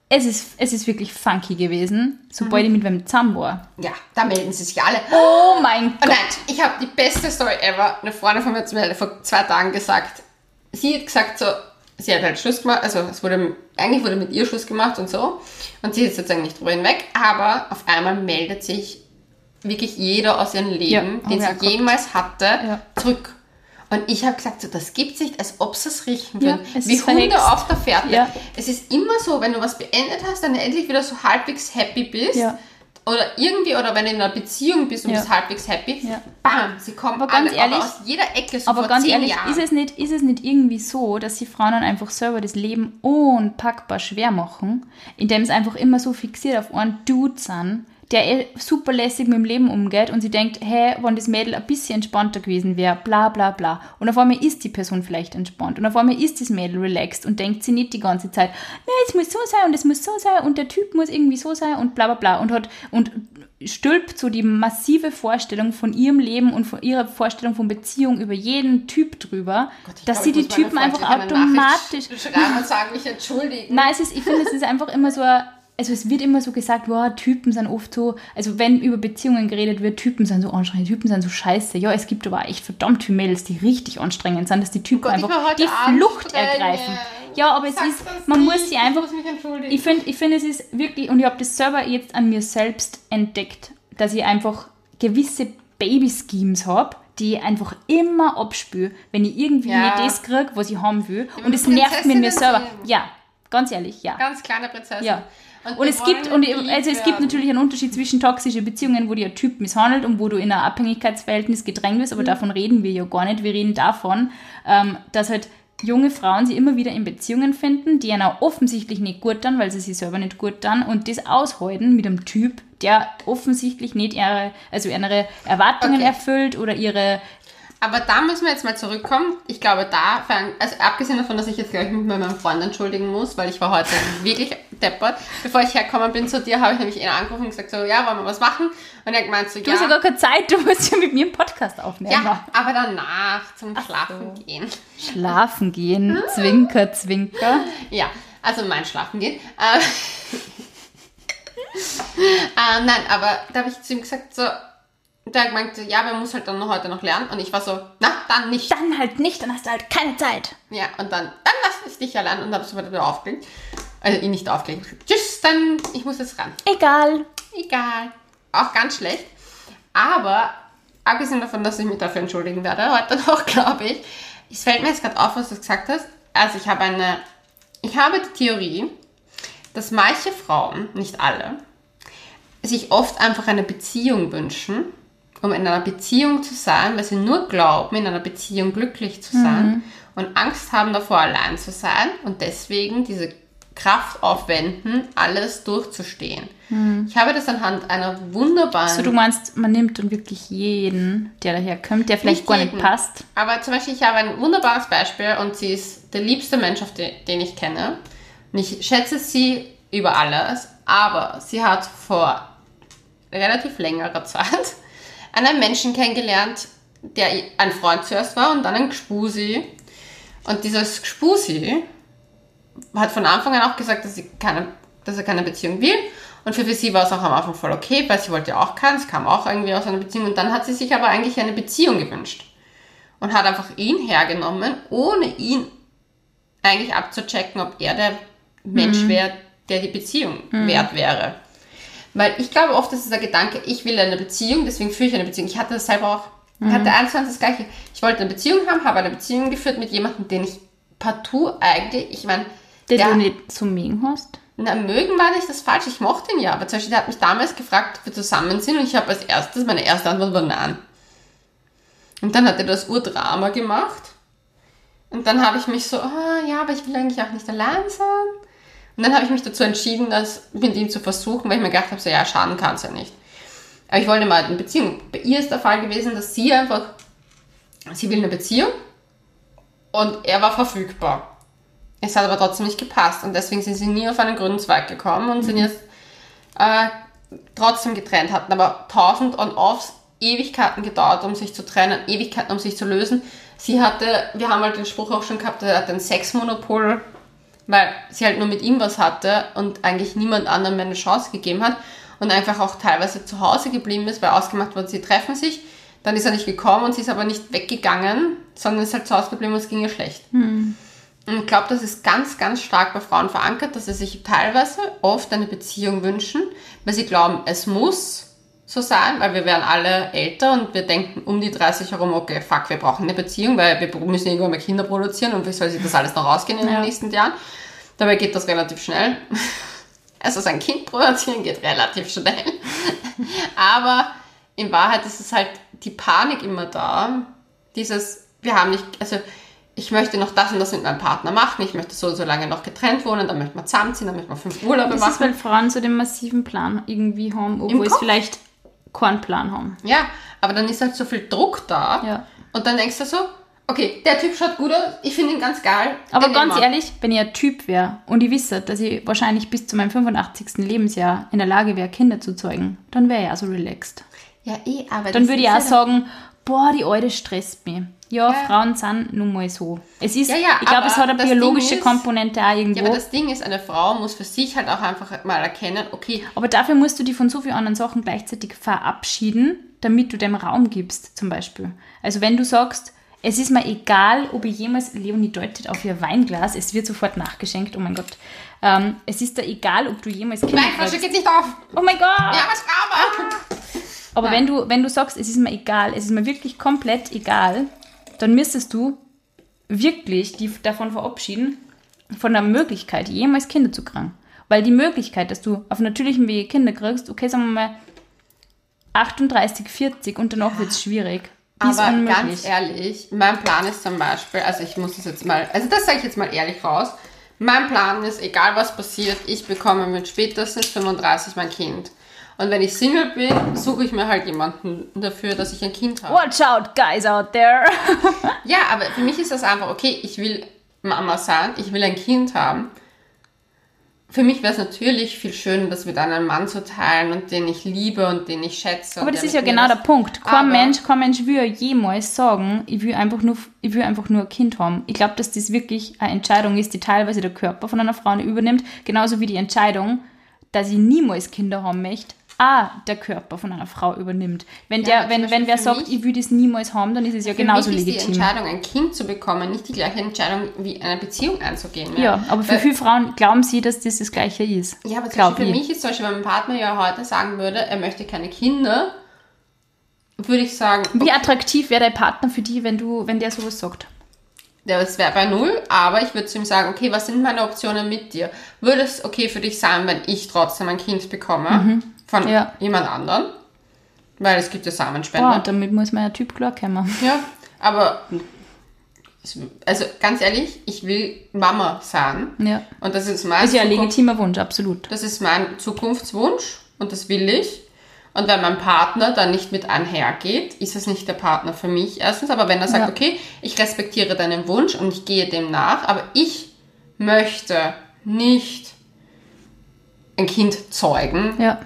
es ist, es ist wirklich funky gewesen, sobald mhm. ich mit wem zusammen war. Ja, da melden sie sich alle. Oh mein Gott. Nein, ich habe die beste Story ever. Eine Freundin von mir hat mir vor zwei Tagen gesagt, sie hat gesagt so, sie hat halt Schluss gemacht, also es wurde, eigentlich wurde mit ihr Schluss gemacht und so. Und sie ist sozusagen nicht drüber hinweg, aber auf einmal meldet sich wirklich jeder aus ihrem Leben, ja, den sie jemals hatte, ja. zurück. Und ich habe gesagt, so, das gibt's nicht, als ob sie es riechen würden. Ja, Wie Hunde auf der Fährte. Ja. Es ist immer so, wenn du was beendet hast, dann endlich wieder so halbwegs happy bist. Oder irgendwie, oder wenn du in einer Beziehung bist und ja. bist halbwegs happy, ja. bam, sie kommen aber ganz alle, ehrlich, aber aus jeder Ecke so Aber ganz ehrlich, Jahren. ist es, nicht, ist es nicht irgendwie so, dass die Frauen dann einfach selber das Leben unpackbar schwer machen, indem sie einfach immer so fixiert auf einen Dude sind, der eh super lässig mit dem Leben umgeht und sie denkt, hey, wenn das Mädel ein bisschen entspannter gewesen wäre, bla bla bla. Und auf einmal ist die Person vielleicht entspannt und auf einmal ist das Mädel relaxed und denkt sie nicht die ganze Zeit, nee, es muss so sein und es muss so sein und der Typ muss irgendwie so sein und bla bla bla und hat und stülpt so die massive Vorstellung von ihrem Leben und von ihrer Vorstellung von Beziehung über jeden Typ drüber, Gott, dass glaube, sie die Typen einfach automatisch schreiben und sagen, mich entschuldigen. Nein, es ist, ich finde, es ist einfach immer so ein also es wird immer so gesagt, wow, Typen sind oft so, also wenn über Beziehungen geredet wird, Typen sind so anstrengend, Typen sind so scheiße. Ja, es gibt aber echt verdammt viele Mädels, die richtig anstrengend sind, dass die Typen oh Gott, einfach die Flucht ergreifen. Ja, aber es ist, man nicht, muss sie einfach, ich, finde, ich find, es ist wirklich, und ich habe das selber jetzt an mir selbst entdeckt, dass ich einfach gewisse Baby-Schemes habe, die ich einfach immer abspüre, wenn ich irgendwie ja. nicht das kriege, was ich haben will. Ja, und es nervt mir mir selber. Ja, ganz ehrlich, ja. Ganz kleine Prinzessin. Ja. Und, und es gibt und also es gibt natürlich einen Unterschied zwischen toxischen Beziehungen, wo dir ein Typ misshandelt und wo du in ein Abhängigkeitsverhältnis gedrängt wirst, aber mhm. davon reden wir ja gar nicht. Wir reden davon, ähm, dass halt junge Frauen sie immer wieder in Beziehungen finden, die einer offensichtlich nicht gut tun, weil sie sich selber nicht gut tun und das aushalten mit einem Typ, der offensichtlich nicht ihre, also ihre Erwartungen okay. erfüllt oder ihre aber da müssen wir jetzt mal zurückkommen. Ich glaube, da, also abgesehen davon, dass ich jetzt gleich mit meinem Freund entschuldigen muss, weil ich war heute wirklich deppert. Bevor ich hergekommen bin zu dir, habe ich nämlich ihn angerufen und gesagt, so, ja, wollen wir was machen? Und er gemeint so, du ja. Du hast ja gar keine Zeit, du musst ja mit mir einen Podcast aufnehmen. Ja, aber danach zum Ach Schlafen so. gehen. Schlafen gehen, Zwinker, Zwinker. Ja, also mein Schlafen gehen. Ähm, nein, aber da habe ich zu ihm gesagt, so, der meinte, ja, man muss halt dann noch heute noch lernen. Und ich war so, na, dann nicht. Dann halt nicht, dann hast du halt keine Zeit. Ja, und dann, dann lass es dich ja lernen. Und dann habe ich wieder aufgelegt. Also ihn nicht aufgelegt. Tschüss, dann, ich muss jetzt ran. Egal. Egal. Auch ganz schlecht. Aber, abgesehen davon, dass ich mich dafür entschuldigen werde, heute noch, glaube ich, es fällt mir jetzt gerade auf, was du gesagt hast. Also ich habe eine, ich habe die Theorie, dass manche Frauen, nicht alle, sich oft einfach eine Beziehung wünschen um in einer Beziehung zu sein, weil sie nur glauben, in einer Beziehung glücklich zu sein mhm. und Angst haben davor, allein zu sein und deswegen diese Kraft aufwenden, alles durchzustehen. Mhm. Ich habe das anhand einer wunderbaren. So, du meinst, man nimmt dann wirklich jeden, der daherkommt, der vielleicht gar jeden, nicht passt. Aber zum Beispiel, ich habe ein wunderbares Beispiel und sie ist der liebste Mensch, den ich kenne. Und ich schätze sie über alles, aber sie hat vor relativ längerer Zeit einen Menschen kennengelernt, der ein Freund zuerst war und dann ein Gspusi. Und dieses Gspusi hat von Anfang an auch gesagt, dass, keine, dass er keine Beziehung will. Und für, für sie war es auch am Anfang voll okay, weil sie wollte ja auch keinen. Es kam auch irgendwie aus einer Beziehung. Und dann hat sie sich aber eigentlich eine Beziehung gewünscht. Und hat einfach ihn hergenommen, ohne ihn eigentlich abzuchecken, ob er der Mensch mhm. wäre, der die Beziehung mhm. wert wäre. Weil ich glaube oft, ist der Gedanke, ich will eine Beziehung, deswegen führe ich eine Beziehung. Ich hatte das selber auch. Ich hatte eins und das Gleiche. Ich wollte eine Beziehung haben, habe eine Beziehung geführt mit jemandem, den ich partout eigentlich, ich meine... Den der, du nicht zu mögen hast? Na, mögen war nicht das Falsche. Ich mochte ihn ja. Aber zum Beispiel, der hat mich damals gefragt, ob wir zusammen sind und ich habe als erstes, meine erste Antwort war nein. Und dann hat er das Urdrama gemacht. Und dann habe ich mich so, oh, ja, aber ich will eigentlich auch nicht allein sein. Und dann habe ich mich dazu entschieden, das mit ihm zu versuchen, weil ich mir gedacht habe, so ja, schaden kann es ja nicht. Aber ich wollte mal eine Beziehung. Bei ihr ist der Fall gewesen, dass sie einfach, sie will eine Beziehung und er war verfügbar. Es hat aber trotzdem nicht gepasst und deswegen sind sie nie auf einen grünen Zweig gekommen und sind jetzt äh, trotzdem getrennt, hatten aber tausend On-Offs Ewigkeiten gedauert, um sich zu trennen, Ewigkeiten, um sich zu lösen. Sie hatte, wir haben halt den Spruch auch schon gehabt, er hat ein Sexmonopol weil sie halt nur mit ihm was hatte und eigentlich niemand anderem mehr eine Chance gegeben hat und einfach auch teilweise zu Hause geblieben ist, weil ausgemacht wurde, sie treffen sich. Dann ist er nicht gekommen und sie ist aber nicht weggegangen, sondern ist halt zu Hause geblieben und es ging ihr schlecht. Hm. Und ich glaube, das ist ganz, ganz stark bei Frauen verankert, dass sie sich teilweise oft eine Beziehung wünschen, weil sie glauben, es muss so sein, weil wir werden alle älter und wir denken um die 30 herum, okay, fuck, wir brauchen eine Beziehung, weil wir müssen irgendwann mal Kinder produzieren und wie soll sich das alles noch ausgehen in ja. den nächsten Jahren? Dabei geht das relativ schnell. Also sein Kind produzieren geht relativ schnell. Aber in Wahrheit ist es halt die Panik immer da. Dieses, wir haben nicht, also ich möchte noch das und das mit meinem Partner machen, ich möchte so und so lange noch getrennt wohnen, dann möchte man zusammenziehen, dann möchte man fünf Urlaube das machen. Das ist, weil Frauen so den massiven Plan irgendwie haben, obwohl es vielleicht keinen Plan haben. Ja, aber dann ist halt so viel Druck da. Ja. Und dann denkst du so, okay, der Typ schaut gut aus, ich finde ihn ganz geil. Aber ganz ehrlich, wenn ich ein Typ wäre und ich wisse, dass ich wahrscheinlich bis zu meinem 85. Lebensjahr in der Lage wäre, Kinder zu zeugen, dann wäre ich auch so relaxed. Ja, eh, aber. Dann würde ich auch ja sagen, boah, die Alte stresst mich. Ja, ja, Frauen sind nun mal so. Es ist, ja, ja, ich glaube, es hat eine biologische ist, Komponente auch irgendwo. Ja, aber das Ding ist, eine Frau muss für sich halt auch einfach mal erkennen, okay. Aber dafür musst du die von so vielen anderen Sachen gleichzeitig verabschieden, damit du dem Raum gibst, zum Beispiel. Also wenn du sagst, es ist mir egal, ob ich jemals, Leonie deutet auf ihr Weinglas, es wird sofort nachgeschenkt, oh mein Gott. Ähm, es ist da egal, ob du jemals Kinder Weinflasche geht nicht auf! Oh mein Gott! Ja, was aber? Wenn du, wenn du sagst, es ist mir egal, es ist mir wirklich komplett egal, dann müsstest du wirklich die davon verabschieden, von der Möglichkeit, jemals Kinder zu kriegen. Weil die Möglichkeit, dass du auf natürlichem Wege Kinder kriegst, okay, sagen wir mal 38, 40 und danach wird es schwierig. Aber ganz ehrlich, mein Plan ist zum Beispiel, also ich muss das jetzt mal, also das sage ich jetzt mal ehrlich raus. Mein Plan ist, egal was passiert, ich bekomme mit spätestens 35 mein Kind. Und wenn ich Single bin, suche ich mir halt jemanden dafür, dass ich ein Kind habe. Watch out, guys out there. ja, aber für mich ist das einfach, okay, ich will Mama sein, ich will ein Kind haben. für mich wäre es natürlich viel schöner, das mit einem Mann zu teilen und den ich liebe und den ich schätze. Aber das ist ja genau der Punkt. Kein Mensch, kein Mensch will jemals sagen, ich will einfach nur, ich will einfach nur ein Kind haben. Ich glaube, dass das wirklich eine Entscheidung ist, die teilweise der Körper von einer Frau übernimmt, genauso wie die Entscheidung, dass ich niemals Kinder haben möchte, auch der Körper von einer Frau übernimmt. Wenn, ja, der, wenn, wenn wer sagt, ich will das niemals haben, dann ist es ja genauso mich legitim. Ist die Entscheidung, ein Kind zu bekommen, nicht die gleiche Entscheidung wie eine Beziehung einzugehen. Ja, ja aber für Weil, viele Frauen glauben sie, dass das das Gleiche ist. Ja, aber zum für ich. mich ist zum Beispiel, wenn mein Partner ja heute sagen würde, er möchte keine Kinder, würde ich sagen. Wie okay. attraktiv wäre dein Partner für dich, wenn du, wenn der sowas sagt? das wäre bei null, aber ich würde zu ihm sagen, okay, was sind meine Optionen mit dir? Würde es okay für dich sein, wenn ich trotzdem ein Kind bekomme mhm. Von ja. jemand anderem? Weil es gibt ja Samenspende. Boah, damit muss man ja Typ klar kommen. Ja, aber also ganz ehrlich, ich will Mama sein. Ja. Und das ist mein ist ja ein legitimer Wunsch, absolut. Das ist mein Zukunftswunsch und das will ich. Und wenn mein Partner dann nicht mit einhergeht, ist es nicht der Partner für mich erstens. Aber wenn er sagt, ja. okay, ich respektiere deinen Wunsch und ich gehe dem nach, aber ich möchte nicht ein Kind zeugen. Ja.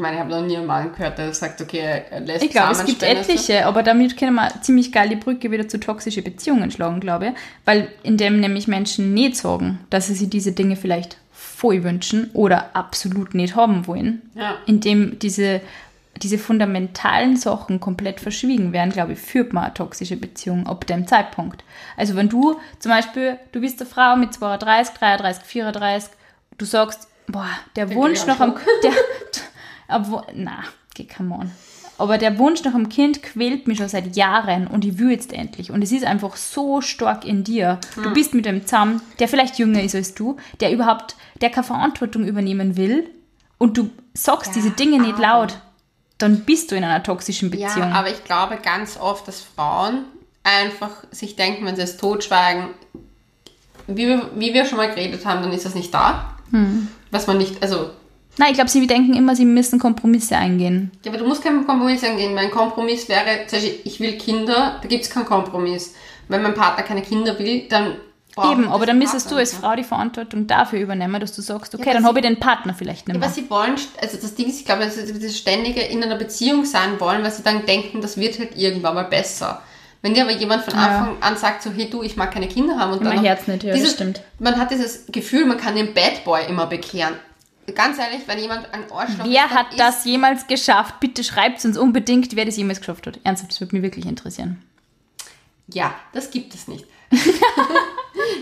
Ich meine, ich habe noch nie einen Mann gehört, der sagt, okay, er lässt Ich glaube, es gibt etliche, aber damit können wir ziemlich geil die Brücke wieder zu toxischen Beziehungen schlagen, glaube ich. Weil indem nämlich Menschen nicht sagen, dass sie sich diese Dinge vielleicht voll wünschen oder absolut nicht haben wollen, ja. indem diese, diese fundamentalen Sachen komplett verschwiegen werden, glaube ich, führt man eine toxische Beziehung ab dem Zeitpunkt. Also wenn du zum Beispiel, du bist eine Frau mit 32, 33, 34, du sagst, boah, der Den Wunsch noch am... Der, obwohl, na, okay, come on. Aber der Wunsch nach einem Kind quält mich schon seit Jahren und ich will jetzt endlich. Und es ist einfach so stark in dir. Du hm. bist mit einem zusammen, der vielleicht jünger ist als du, der überhaupt, der keine Verantwortung übernehmen will und du sagst ja, diese Dinge nicht laut, dann bist du in einer toxischen Beziehung. Ja, aber ich glaube ganz oft, dass Frauen einfach sich denken, wenn sie es totschweigen, wie wir, wie wir schon mal geredet haben, dann ist das nicht da. Hm. Was man nicht, also Nein, ich glaube, sie denken immer, sie müssen Kompromisse eingehen. Ja, aber du musst keinen Kompromiss eingehen. Mein Kompromiss wäre, ich will Kinder, da gibt es keinen Kompromiss. Wenn mein Partner keine Kinder will, dann. Eben, aber dann müsstest du als Frau die Verantwortung dafür übernehmen, dass du sagst, okay, ja, dann habe ich den Partner vielleicht nicht mehr. Ja, aber sie wollen, also das Ding ist, ich glaube, dass sie das ständige in einer Beziehung sein wollen, weil sie dann denken, das wird halt irgendwann mal besser. Wenn dir aber jemand von Anfang ja. an sagt, so, hey du, ich mag keine Kinder haben und dann. Mein Herz nicht, ja, dieses, stimmt. Man hat dieses Gefühl, man kann den Bad Boy immer bekehren ganz ehrlich, wenn jemand ein Arschloch Wer hat das jemals geschafft? Bitte schreibt es uns unbedingt, wer das jemals geschafft hat. Ernsthaft, das würde mich wirklich interessieren. Ja, das gibt es nicht.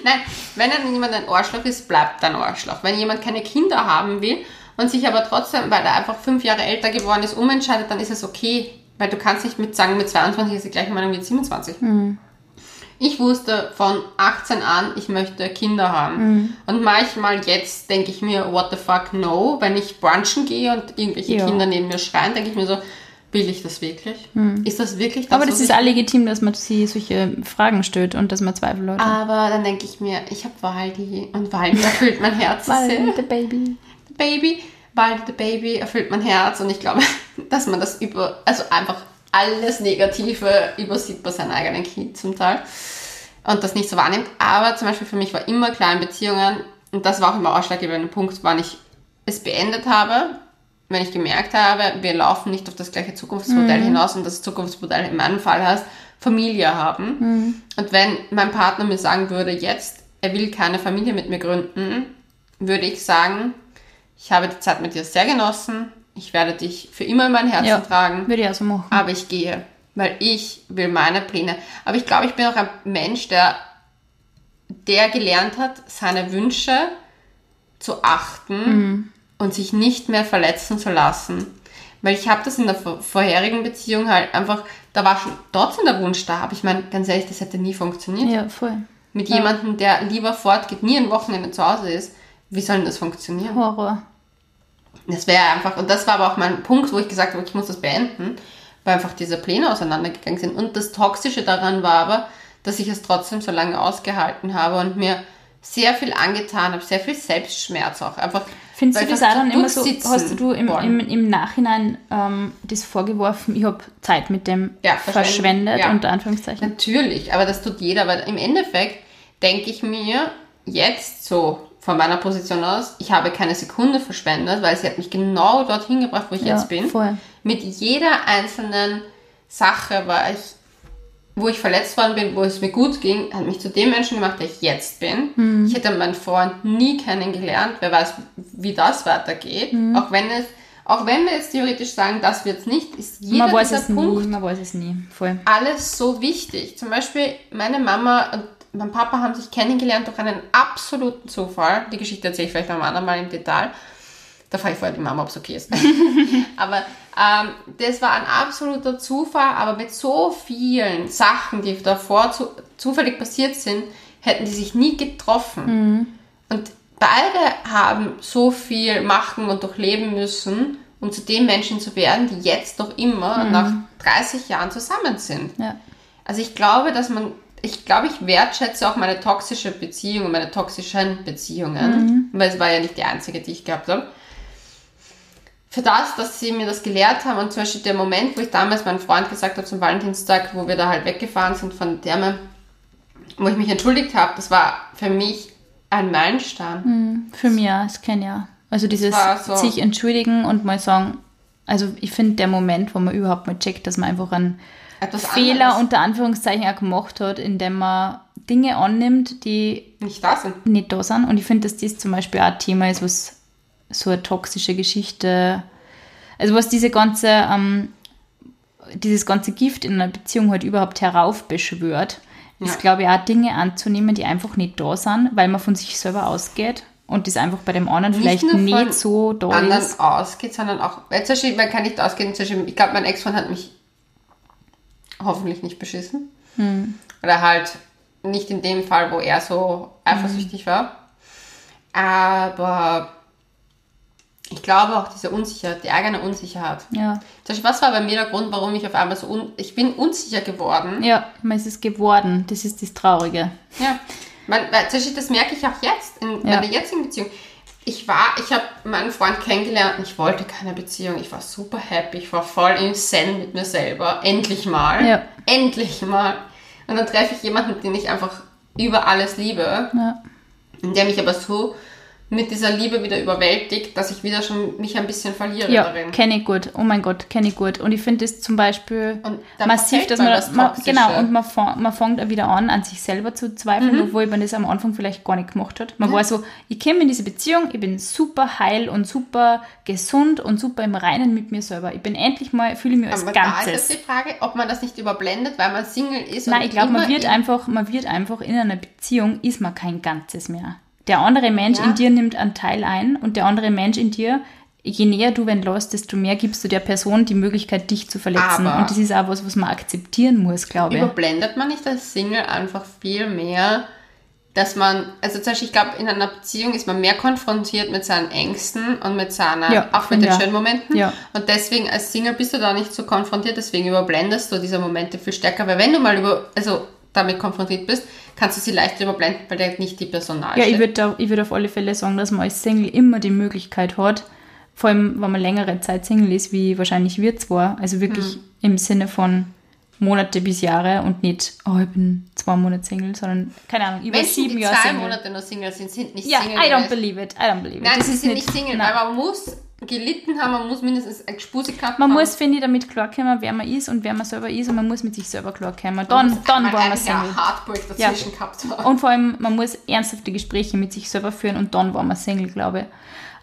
Nein, wenn dann jemand ein Arschloch ist, bleibt ein Arschloch. Wenn jemand keine Kinder haben will und sich aber trotzdem, weil er einfach fünf Jahre älter geworden ist, umentscheidet, dann ist es okay. Weil du kannst nicht mit sagen, mit 22 ist die gleiche Meinung wie 27. Mhm. Ich wusste von 18 an, ich möchte Kinder haben. Mhm. Und manchmal jetzt denke ich mir, what the fuck, no. Wenn ich brunchen gehe und irgendwelche ja. Kinder neben mir schreien, denke ich mir so, will ich das wirklich? Mhm. Ist das wirklich das? Aber das ist auch legitim, dass man sich solche Fragen stellt und dass man Zweifel hat. Aber dann denke ich mir, ich habe Waldi und Waldi erfüllt mein Herz sehr. the Baby. The Baby. Waldi the Baby erfüllt mein Herz und ich glaube, dass man das über, also einfach alles Negative übersieht bei seinem eigenen Kind zum Teil und das nicht so wahrnimmt. Aber zum Beispiel für mich war immer klar in Beziehungen, und das war auch immer ausschlaggebender Punkt, wann ich es beendet habe, wenn ich gemerkt habe, wir laufen nicht auf das gleiche Zukunftsmodell mhm. hinaus und das Zukunftsmodell in meinem Fall heißt, Familie haben. Mhm. Und wenn mein Partner mir sagen würde, jetzt, er will keine Familie mit mir gründen, würde ich sagen, ich habe die Zeit mit dir sehr genossen, ich werde dich für immer in mein Herzen ja, tragen. Würde ich also machen. Aber ich gehe, weil ich will meine Pläne. Aber ich glaube, ich bin auch ein Mensch, der, der gelernt hat, seine Wünsche zu achten mhm. und sich nicht mehr verletzen zu lassen. Weil ich habe das in der vorherigen Beziehung halt einfach, da war schon trotzdem der Wunsch da, aber ich meine, ganz ehrlich, das hätte nie funktioniert. Ja, voll. Mit ja. jemandem, der lieber fortgeht, nie ein Wochenende zu Hause ist, wie soll denn das funktionieren? Horror. Das wäre einfach, und das war aber auch mein Punkt, wo ich gesagt habe, ich muss das beenden, weil einfach diese Pläne auseinandergegangen sind. Und das Toxische daran war aber, dass ich es trotzdem so lange ausgehalten habe und mir sehr viel angetan habe, sehr viel Selbstschmerz auch. Einfach, Findest du das auch dann immer so, hast du im, im, im Nachhinein ähm, das vorgeworfen, ich habe Zeit mit dem ja, verschwendet, ja. unter Anführungszeichen? Natürlich, aber das tut jeder, weil im Endeffekt denke ich mir jetzt so von meiner Position aus, ich habe keine Sekunde verschwendet, weil sie hat mich genau dorthin gebracht, wo ich ja, jetzt bin. Voll. Mit jeder einzelnen Sache war ich, wo ich verletzt worden bin, wo es mir gut ging, hat mich zu dem Menschen gemacht, der ich jetzt bin. Mhm. Ich hätte meinen Freund nie kennengelernt, wer weiß, wie das weitergeht. Mhm. Auch wenn es auch wenn wir jetzt theoretisch sagen, das wird es nicht, ist jeder man weiß dieser es Punkt nie, man weiß es nie. Voll. alles so wichtig. Zum Beispiel meine Mama und mein Papa haben sich kennengelernt durch einen absoluten Zufall. Die Geschichte erzähle ich vielleicht noch einmal im Detail. Da frage ich vorher die Mama, ob es okay ist. aber ähm, das war ein absoluter Zufall, aber mit so vielen Sachen, die davor zu, zufällig passiert sind, hätten die sich nie getroffen. Mhm. Und beide haben so viel machen und durchleben müssen, um zu den Menschen zu werden, die jetzt noch immer mhm. nach 30 Jahren zusammen sind. Ja. Also ich glaube, dass man, ich glaube, ich wertschätze auch meine toxische Beziehung und meine toxischen Beziehungen, mhm. weil es war ja nicht die einzige, die ich gehabt habe. Für das, dass sie mir das gelehrt haben und zum Beispiel der Moment, wo ich damals meinem Freund gesagt habe zum Valentinstag, wo wir da halt weggefahren sind von der, wo ich mich entschuldigt habe, das war für mich ein Meilenstein. Mhm, für mich das kenne ja. Also dieses so sich entschuldigen und mal sagen, also ich finde der Moment, wo man überhaupt mal checkt, dass man einfach einen Etwas Fehler anderes. unter Anführungszeichen auch gemacht hat, indem man Dinge annimmt, die nicht da sind. Nicht da sind. Und ich finde, dass das zum Beispiel auch ein Thema ist, was so eine toxische Geschichte, also was diese ganze, ähm, dieses ganze Gift in einer Beziehung halt überhaupt heraufbeschwört, ja. ist, glaube ich, auch Dinge anzunehmen, die einfach nicht da sind, weil man von sich selber ausgeht und das einfach bei dem anderen nicht vielleicht nicht so da anderen ist. ausgeht, sondern auch, weil zum Beispiel, man kann nicht ausgehen, zum Beispiel, ich glaube, mein Ex-Freund hat mich hoffentlich nicht beschissen. Hm. Oder halt nicht in dem Fall, wo er so eifersüchtig hm. war. Aber ich glaube auch diese Unsicherheit, die eigene Unsicherheit. Ja. Was war bei mir der Grund, warum ich auf einmal so un ich bin unsicher geworden? Ja, es ist geworden. Das ist das Traurige. Ja. Man, das merke ich auch jetzt in ja. meiner jetzigen Beziehung. Ich war, ich habe meinen Freund kennengelernt und ich wollte keine Beziehung. Ich war super happy. Ich war voll im Zen mit mir selber. Endlich mal. Ja. Endlich mal. Und dann treffe ich jemanden, den ich einfach über alles liebe. Ja. Der mich aber so mit dieser Liebe wieder überwältigt, dass ich wieder schon mich ein bisschen verliere ja, darin. kenne ich gut. Oh mein Gott, kenne ich gut. Und ich finde es zum Beispiel massiv, dass man, das man genau, und man, man fängt auch wieder an, an sich selber zu zweifeln, mhm. obwohl man das am Anfang vielleicht gar nicht gemacht hat. Man mhm. war so, ich komme in diese Beziehung, ich bin super heil und super gesund und super im Reinen mit mir selber. Ich bin endlich mal, fühle mich als Aber Ganzes. Da ist die Frage, ob man das nicht überblendet, weil man Single ist. Nein, ich glaube, man wird einfach, man wird einfach in einer Beziehung, ist man kein Ganzes mehr. Der andere Mensch ja. in dir nimmt einen Teil ein und der andere Mensch in dir, je näher du wenn lässt, desto mehr gibst du der Person die Möglichkeit, dich zu verletzen. Aber und das ist auch was, was man akzeptieren muss, glaube ich. Überblendet man nicht als Single einfach viel mehr, dass man, also zum Beispiel, ich glaube, in einer Beziehung ist man mehr konfrontiert mit seinen Ängsten und mit seiner, ja, auch mit den ja. schönen Momenten. Ja. Und deswegen als Single bist du da nicht so konfrontiert, deswegen überblendest du diese Momente viel stärker. Weil wenn du mal über, also damit konfrontiert bist, kannst du sie leicht überblenden, weil der nicht die Personal Ja, ich würde würd auf alle Fälle sagen, dass man als Single immer die Möglichkeit hat, vor allem wenn man längere Zeit Single ist, wie wahrscheinlich wir zwar, also wirklich hm. im Sinne von Monate bis Jahre und nicht, oh, ich bin zwei Monate Single, sondern, keine Ahnung, über Menschen, sieben Jahre Single. zwei Monate nur Single sind, sind nicht ja, Single. Ja, I don't believe it, I don't believe it. Nein, das sie sind nicht Single, nein. weil man muss gelitten haben, man muss mindestens eine Spuse gehabt Man haben. muss, finde ich, damit klarkommen, wer man ist und wer man selber ist und man muss mit sich selber klarkommen. Dann, man dann war man Single. Heartbreak dazwischen ja. gehabt haben. Und vor allem, man muss ernsthafte Gespräche mit sich selber führen und dann war man Single, glaube ich.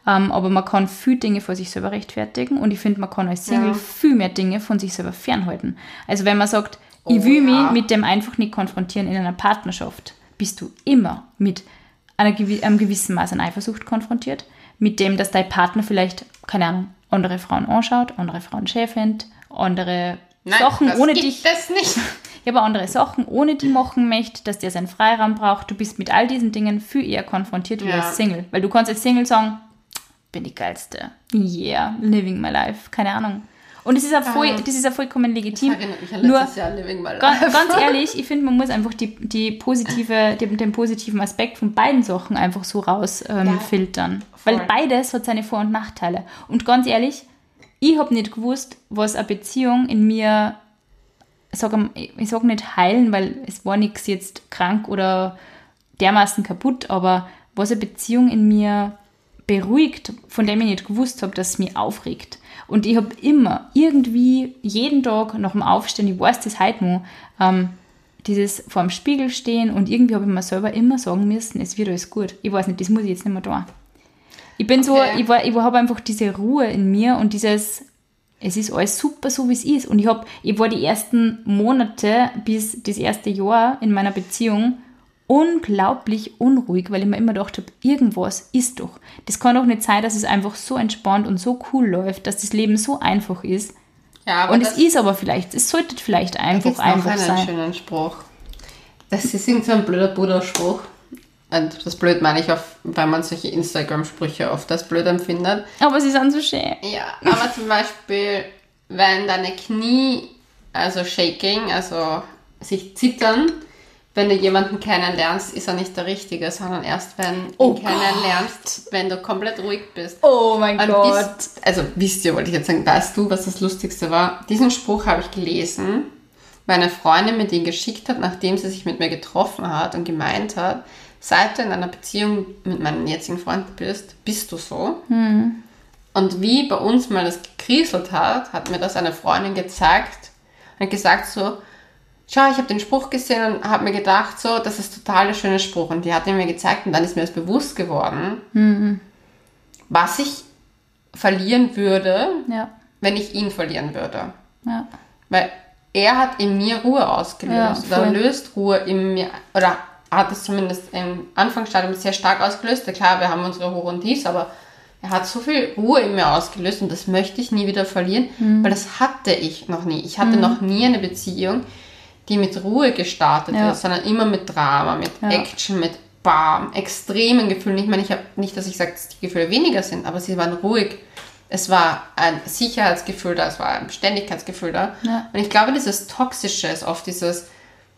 Um, ähm, aber man kann viel Dinge vor sich selber rechtfertigen und ich finde, man kann als Single ja. viel mehr Dinge von sich selber fernhalten. Also wenn man sagt, oh, ich will ja. mich mit dem einfach nicht konfrontieren in einer Partnerschaft, bist du immer mit einer, einem gewissen Maß an Eifersucht konfrontiert mit dem, dass dein Partner vielleicht, keine Ahnung, andere Frauen anschaut, andere Frauen schön findet, andere Nein, Sachen ohne dich. Das nicht. Ja, aber andere Sachen ohne die machen möchte, dass der seinen Freiraum braucht. Du bist mit all diesen Dingen viel eher konfrontiert wie ja. als Single. Weil du kannst als Single sagen, bin die geilste. Yeah, living my life. Keine Ahnung. Und das ist ja voll, das ist ja vollkommen legitim. Das mich an Nur, Jahr Living My Life. Ganz, ganz ehrlich, ich finde, man muss einfach die, die positive, den, den, positiven Aspekt von beiden Sachen einfach so rausfiltern. Ähm, ja, Weil beides hat seine Vor- und Nachteile. Und ganz ehrlich, ich habe nicht gewusst, was eine Beziehung in mir, ich sage ich sag nicht heilen, weil es war nichts jetzt krank oder dermaßen kaputt, aber was eine Beziehung in mir beruhigt, von dem ich nicht gewusst habe, dass es mich aufregt. Und ich habe immer irgendwie jeden Tag nach dem Aufstehen, ich weiß das heute noch, ähm, dieses vor dem Spiegel stehen und irgendwie habe ich mir selber immer sagen müssen, es wird alles gut. Ich weiß nicht, das muss ich jetzt nicht mehr tun. Ich bin okay. so, ich, war, ich habe einfach diese Ruhe in mir und dieses, es ist alles super so, wie es ist. Und ich, hab, ich war die ersten Monate bis das erste Jahr in meiner Beziehung unglaublich unruhig, weil ich mir immer gedacht habe, irgendwas ist doch. Das kann doch nicht sein, dass es einfach so entspannt und so cool läuft, dass das Leben so einfach ist. Ja, und es ist aber vielleicht, es sollte vielleicht einfach einfach noch einen schönen Spruch. Das ist irgendwie so ein blöder Buddha-Spruch. Und das blöd meine ich, auf, weil man solche Instagram-Sprüche oft als blöd empfindet. Aber sie sind so schön. Ja, aber zum Beispiel, wenn deine Knie, also shaking, also sich zittern, wenn du jemanden kennenlernst, ist er nicht der Richtige, sondern erst wenn du oh ihn kennenlernst, wenn du komplett ruhig bist. Oh mein Und Gott. Bist, also wisst ihr, wollte ich jetzt sagen, weißt du, was das Lustigste war? Diesen Spruch habe ich gelesen, weil eine Freundin mir den geschickt hat, nachdem sie sich mit mir getroffen hat und gemeint hat, seit du in einer Beziehung mit meinem jetzigen Freund bist, bist du so. Hm. Und wie bei uns mal das gekriselt hat, hat mir das eine Freundin gezeigt und gesagt so, schau, ich habe den Spruch gesehen und habe mir gedacht, so, das ist total der schöne Spruch. Und die hat ihn mir gezeigt und dann ist mir das bewusst geworden, mhm. was ich verlieren würde, ja. wenn ich ihn verlieren würde. Ja. Weil er hat in mir Ruhe ausgelöst ja, oder löst Ruhe in mir oder hat es zumindest im Anfangsstadium sehr stark ausgelöst. Klar, wir haben unsere Hoch und Tiefs, aber er hat so viel Ruhe in mir ausgelöst und das möchte ich nie wieder verlieren, mhm. weil das hatte ich noch nie. Ich hatte mhm. noch nie eine Beziehung, die mit Ruhe gestartet ja. ist, sondern immer mit Drama, mit ja. Action, mit Bam, extremen Gefühlen. Ich meine, ich habe nicht, dass ich sage, dass die Gefühle weniger sind, aber sie waren ruhig. Es war ein Sicherheitsgefühl da, es war ein Beständigkeitsgefühl da. Ja. Und ich glaube, dieses Toxische ist oft dieses,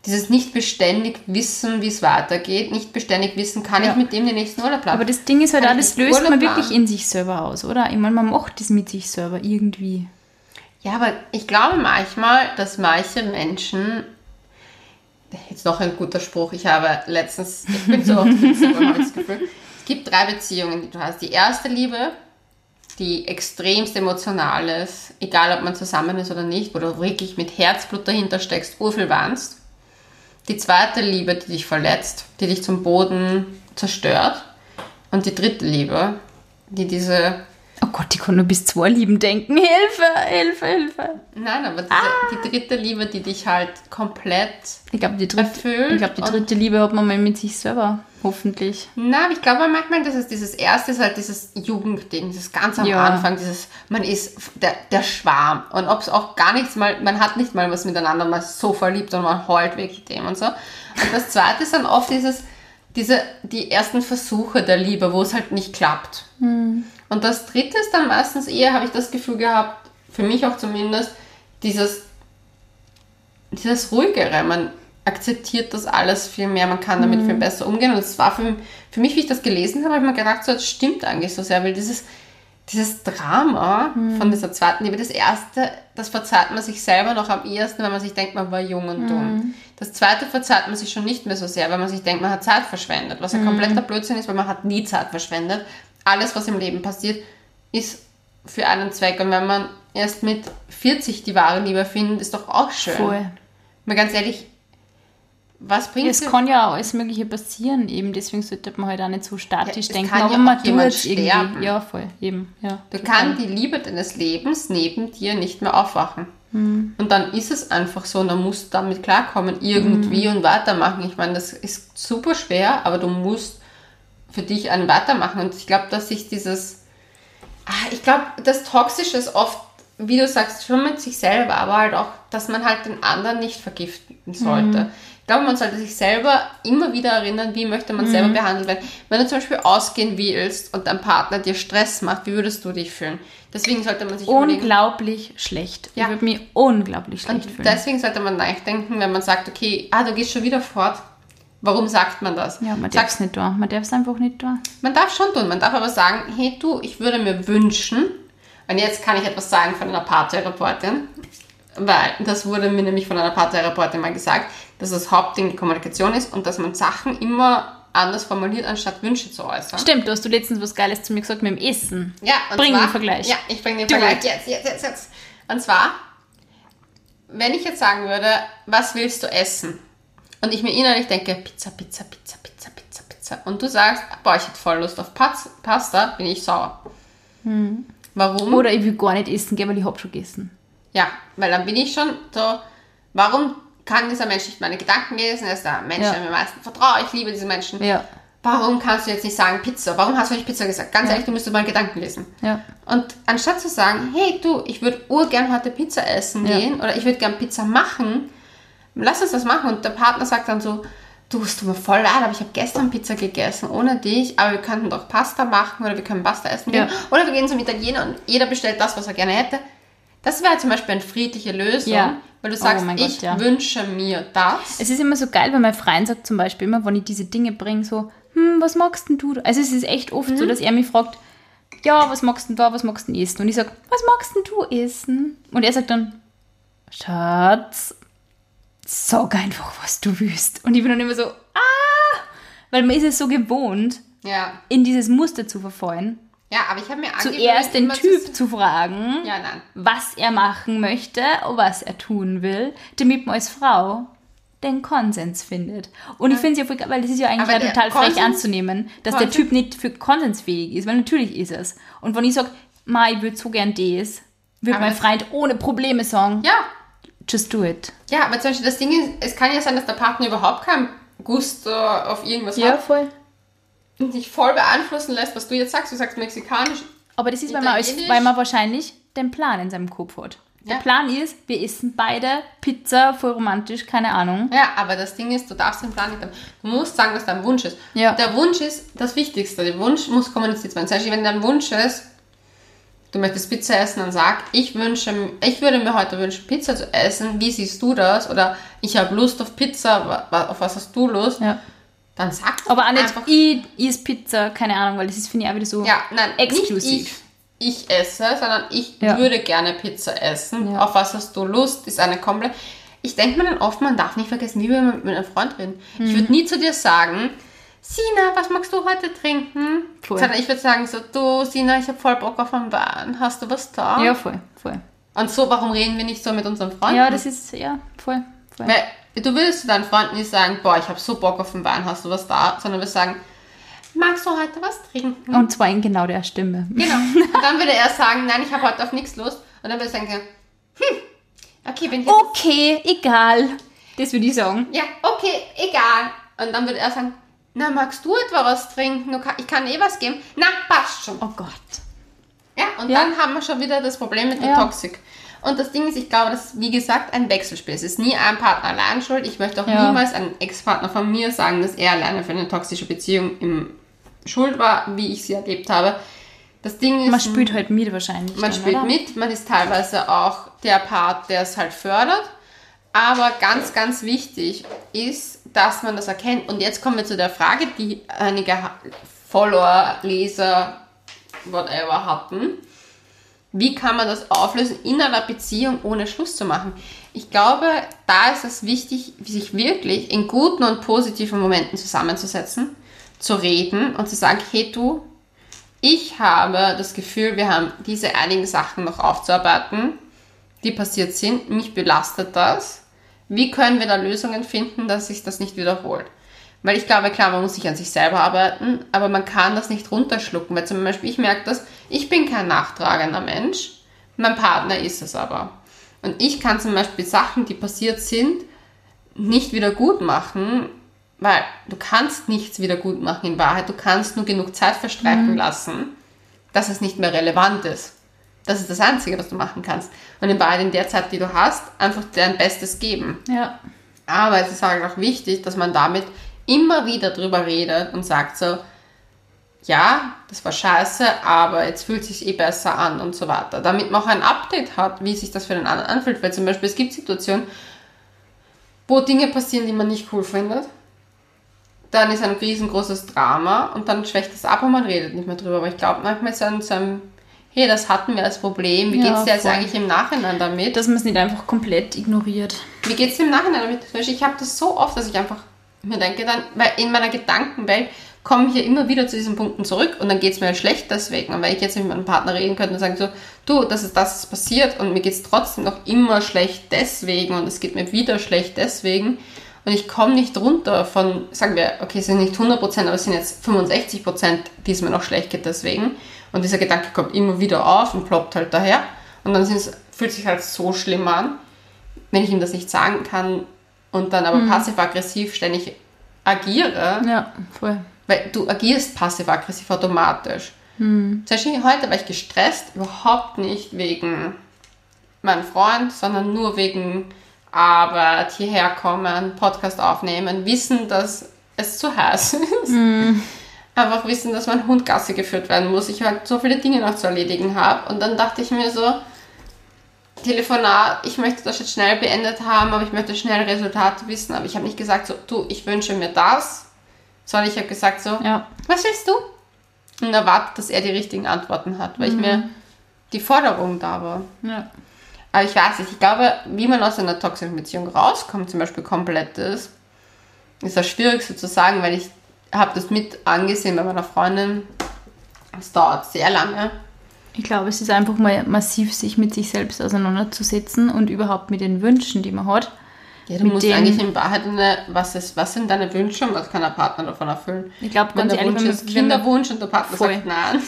dieses nicht beständig wissen, wie es weitergeht, nicht beständig wissen, kann ja. ich mit dem den nächsten Urlaub planen. Aber das Ding ist halt auch, das löst Urlaub man wirklich in sich selber aus, oder? Ich meine, man macht das mit sich selber irgendwie. Ja, aber ich glaube manchmal, dass manche Menschen jetzt noch ein guter Spruch. Ich habe letztens, ich bin so oft das Gefühl, es gibt drei Beziehungen, die du hast. Die erste Liebe, die extremst emotional ist, egal ob man zusammen ist oder nicht, wo du wirklich mit Herzblut dahinter steckst, urviel warnst. Die zweite Liebe, die dich verletzt, die dich zum Boden zerstört. Und die dritte Liebe, die diese Oh Gott, ich kann nur bis zwei Lieben denken. Hilfe, Hilfe, Hilfe. Nein, aber diese, ah. die dritte Liebe, die dich halt komplett ich glaub, die dritte, erfüllt. Ich glaube, die dritte Liebe hat man mal mit sich selber. Hoffentlich. Nein, ich glaube manchmal, dass es dieses erste ist halt dieses Jugendding, dieses ganz am ja. Anfang, dieses, man ist der, der Schwarm. Und ob es auch gar nichts mal, man hat nicht mal was miteinander, man ist so verliebt und man heult wirklich dem und so. Und das zweite ist dann oft dieses, diese, die ersten Versuche der Liebe, wo es halt nicht klappt. Hm. Und das dritte ist dann meistens eher, habe ich das Gefühl gehabt, für mich auch zumindest, dieses, dieses ruhigere. Man akzeptiert das alles viel mehr, man kann damit mhm. viel besser umgehen. Und es war für, für mich, wie ich das gelesen habe, habe ich mir gedacht, so, das stimmt eigentlich so sehr, weil dieses, dieses Drama mhm. von dieser zweiten Liebe, das erste, das verzeiht man sich selber noch am ehesten, wenn man sich denkt, man war jung und dumm. Mhm. Das zweite verzeiht man sich schon nicht mehr so sehr, weil man sich denkt, man hat Zeit verschwendet, was ein mhm. kompletter Blödsinn ist, weil man hat nie Zeit verschwendet alles, was im Leben passiert, ist für einen Zweck. Und wenn man erst mit 40 die wahre Liebe findet, ist doch auch schön. Voll. Mal ganz ehrlich, was bringt es? Es kann ja auch alles Mögliche passieren, eben deswegen sollte man halt auch nicht so statisch ja, denken, aber ja man tut es irgendwie. Ja, voll, eben. Ja, da kann die Liebe deines Lebens neben dir nicht mehr aufwachen. Hm. Und dann ist es einfach so und dann musst du damit klarkommen, irgendwie hm. und weitermachen. Ich meine, das ist super schwer, aber du musst für dich einen weitermachen. Und ich glaube, dass sich dieses, ah, ich glaube, das Toxische ist oft, wie du sagst, schon mit sich selber, aber halt auch, dass man halt den anderen nicht vergiften sollte. Mhm. Ich glaube, man sollte sich selber immer wieder erinnern, wie möchte man mhm. selber behandelt werden. Wenn du zum Beispiel ausgehen willst und dein Partner dir Stress macht, wie würdest du dich fühlen? Deswegen sollte man sich unglaublich schlecht. Ja. Ich würde mich unglaublich schlecht und fühlen. Deswegen sollte man nachdenken, wenn man sagt, okay, ah, du gehst schon wieder fort Warum sagt man das? Ja, man darf es nicht tun. Man darf es einfach nicht tun. Man darf schon tun. Man darf aber sagen, hey du, ich würde mir wünschen, und jetzt kann ich etwas sagen von einer Paartherapeutin, weil das wurde mir nämlich von einer Paartherapeutin mal gesagt, dass das Hauptding die Kommunikation ist und dass man Sachen immer anders formuliert, anstatt Wünsche zu äußern. Stimmt, du hast du letztens was Geiles zu mir gesagt mit dem Essen. Ja, und Bring zwar, den Vergleich. Ja, ich bringe den Vergleich. Jetzt, jetzt, jetzt, jetzt. Und zwar, wenn ich jetzt sagen würde, was willst du essen? Und ich mir innerlich denke, Pizza, Pizza, Pizza, Pizza, Pizza, Pizza. Und du sagst, boah, ich hätte voll Lust auf Pasta, bin ich sauer. Hm. Warum? Oder ich will gar nicht essen, weil ich habe schon gegessen. Ja, weil dann bin ich schon so, warum kann dieser Mensch nicht meine Gedanken lesen? Er ist der Mensch, ja. der mir meistens vertraue. Ich liebe diese Menschen. Ja. Warum kannst du jetzt nicht sagen Pizza? Warum hast du nicht Pizza gesagt? Ganz ja. ehrlich, du müsstest mal Gedanken lesen. Ja. Und anstatt zu sagen, hey du, ich würde urgern heute Pizza essen gehen oder ich würde gern Pizza machen, lass uns das machen. Und der Partner sagt dann so, du, es tut mir voll leid, aber ich habe gestern Pizza gegessen, ohne dich, aber wir könnten doch Pasta machen oder wir können Pasta essen gehen. Oder wir gehen zum Italiener und jeder bestellt das, was er gerne hätte. Das wäre zum Beispiel eine friedliche Lösung, ja. weil du sagst, oh Gott, ich ja. wünsche mir das. Es ist immer so geil, weil mein Freund sagt zum Beispiel immer, wenn ich diese Dinge bringe, so, hm, was magst denn du? Also es ist echt oft mhm. so, dass er mich fragt, ja, was magst du da, was magst du essen? Und ich sage, was magst denn du essen? Und er sagt dann, Schatz, sag einfach, was du willst. Und ich bin dann immer so, ah, weil man ist es so gewohnt, ja. in dieses Muster zu verfallen. Ja, aber ich habe mir zuerst den Typ zu fragen, ja, was er machen möchte, was er tun will, damit man als Frau den Konsens findet. Und ja. ich finde es ja voll, weil das ist ja eigentlich ja total Konsens, frech anzunehmen, dass Konsens. der Typ nicht für konsensfähig ist, weil natürlich ist es. Und wenn ich sage, Ma, ich würde so gern das, würde mein Freund ohne Probleme sagen, ja. Just do it. Ja, aber zum Beispiel das Ding ist, es kann ja sein, dass der Partner überhaupt keinen Gusto auf irgendwas ja, hat. Ja, voll und dich voll beeinflussen lässt, was du jetzt sagst. Du sagst mexikanisch. Aber das ist, weil man, weil man wahrscheinlich den Plan in seinem Kopf hat. Der ja. Plan ist, wir essen beide Pizza, voll romantisch, keine Ahnung. Ja, aber das Ding ist, du darfst den Plan nicht haben. Du musst sagen, was dein Wunsch ist. Ja. Der Wunsch ist das Wichtigste. Der Wunsch muss kommuniziert werden. Zum Beispiel, wenn dein Wunsch ist, du möchtest Pizza essen, dann sag, ich wünsche, ich würde mir heute wünschen, Pizza zu essen. Wie siehst du das? Oder ich habe Lust auf Pizza. Auf was hast du Lust? Ja. Dann sag Aber auch nicht, einfach, ich is Pizza, keine Ahnung, weil das ist, finde ich, auch wieder so ja, nein, exklusiv. Ich, ich, esse, sondern ich ja. würde gerne Pizza essen. Ja. Auf was hast du Lust? Ist eine komplett. Ich denke mir dann oft, man darf nicht vergessen, wie wir mit, mit einem Freund reden. Mhm. Ich würde nie zu dir sagen, Sina, was magst du heute trinken? Voll. Sondern ich würde sagen so, du Sina, ich habe voll Bock auf einen Wein. Hast du was da? Ja, voll, voll. Und so, warum reden wir nicht so mit unseren Freunden? Ja, das ist, ja, voll. voll. Weil Du willst zu deinen Freunden nicht sagen, boah, ich habe so Bock auf den Wein, hast du was da? Sondern wir sagen, magst du heute was trinken? Und zwar in genau der Stimme. Genau. Und dann würde er sagen, nein, ich habe heute auf nichts Lust. Und dann würde ich sagen, hm, okay, wenn ich Okay, egal. Das würde ich sagen. Ja, okay, egal. Und dann würde er sagen, na, magst du etwa was trinken? Ich kann eh was geben. Na, passt schon. Oh Gott. Ja, und ja. dann haben wir schon wieder das Problem mit der ja. Toxik. Und das Ding ist, ich glaube, das ist wie gesagt ein Wechselspiel. Es ist nie ein Partner allein schuld. Ich möchte auch ja. niemals einem Ex-Partner von mir sagen, dass er alleine für eine toxische Beziehung im Schuld war, wie ich sie erlebt habe. Das Ding ist. Man spielt halt mit wahrscheinlich. Man dann, spielt oder? mit, man ist teilweise auch der Part, der es halt fördert. Aber ganz, ganz wichtig ist, dass man das erkennt. Und jetzt kommen wir zu der Frage, die einige Follower, Leser, whatever hatten wie kann man das auflösen in einer Beziehung, ohne Schluss zu machen? Ich glaube, da ist es wichtig, sich wirklich in guten und positiven Momenten zusammenzusetzen, zu reden und zu sagen, hey du, ich habe das Gefühl, wir haben diese einigen Sachen noch aufzuarbeiten, die passiert sind. Mich belastet das. Wie können wir da Lösungen finden, dass sich das nicht wiederholt? Weil ich glaube, klar, man muss sich an sich selber arbeiten, aber man kann das nicht runterschlucken. Weil zum Beispiel, ich merke das, ich bin kein nachtragender Mensch, mein Partner ist es aber. Und ich kann zum Beispiel Sachen, die passiert sind, nicht wieder gut machen, weil du kannst nichts wieder gut machen in Wahrheit. Du kannst nur genug Zeit verstreichen mhm. lassen, dass es nicht mehr relevant ist. Das ist das Einzige, was du machen kannst. Und in Wahrheit in der Zeit, die du hast, einfach dein Bestes geben. Ja. Aber es ist halt auch wichtig, dass man damit immer wieder drüber redet und sagt so, ja, das war scheiße, aber jetzt fühlt es sich eh besser an und so weiter. Damit man auch ein Update hat, wie sich das für den anderen anfühlt. Weil zum Beispiel es gibt Situationen, wo Dinge passieren, die man nicht cool findet. Dann ist ein riesengroßes Drama und dann schwächt es ab und man redet nicht mehr drüber. Aber ich glaube, manchmal ist es so ein, hey, das hatten wir als Problem. Wie ja, geht es dir jetzt eigentlich im Nachhinein damit? Dass man es nicht einfach komplett ignoriert. Wie geht es dir im Nachhinein damit? Ich habe das so oft, dass ich einfach mir denke dann, weil in meiner Gedankenwelt komme ich ja immer wieder zu diesen Punkten zurück und dann geht es mir halt schlecht deswegen. Und wenn ich jetzt mit meinem Partner reden könnte und sagen so, du, das ist das ist passiert und mir geht es trotzdem noch immer schlecht deswegen und es geht mir wieder schlecht deswegen und ich komme nicht runter von, sagen wir, okay, es sind nicht 100%, aber es sind jetzt 65%, die es mir noch schlecht geht deswegen. Und dieser Gedanke kommt immer wieder auf und ploppt halt daher. Und dann fühlt sich halt so schlimm an, wenn ich ihm das nicht sagen kann und dann aber mhm. passiv-aggressiv ständig agiere. Ja, voll weil du agierst passiv-aggressiv automatisch. Hm. Zum Beispiel heute war ich gestresst, überhaupt nicht wegen meinem Freund, sondern nur wegen Arbeit, hierher kommen, Podcast aufnehmen, wissen, dass es zu heiß ist. Hm. Einfach wissen, dass mein Hund Gasse geführt werden muss. Ich halt so viele Dinge noch zu erledigen habe. Und dann dachte ich mir so, Telefonat, ich möchte das jetzt schnell beendet haben, aber ich möchte schnell Resultate wissen. Aber ich habe nicht gesagt, so, du, ich wünsche mir das, sondern ich habe gesagt so, ja. was willst du? Und erwartet, dass er die richtigen Antworten hat, weil mhm. ich mir die Forderung da war. Ja. Aber ich weiß nicht, ich glaube, wie man aus einer toxischen Beziehung rauskommt, zum Beispiel komplett ist, ist das Schwierigste zu sagen, weil ich habe das mit angesehen bei meiner Freundin. Es dauert sehr lange. Ich glaube, es ist einfach mal massiv, sich mit sich selbst auseinanderzusetzen und überhaupt mit den Wünschen, die man hat. Ja, du musst dem, eigentlich in Wahrheit eine, was, ist, was sind deine Wünsche und was kann der Partner davon erfüllen? Ich glaube, ganz ehrlich, Wunsch wenn man, ist Kinderwunsch und der Partner voll. sagt nein.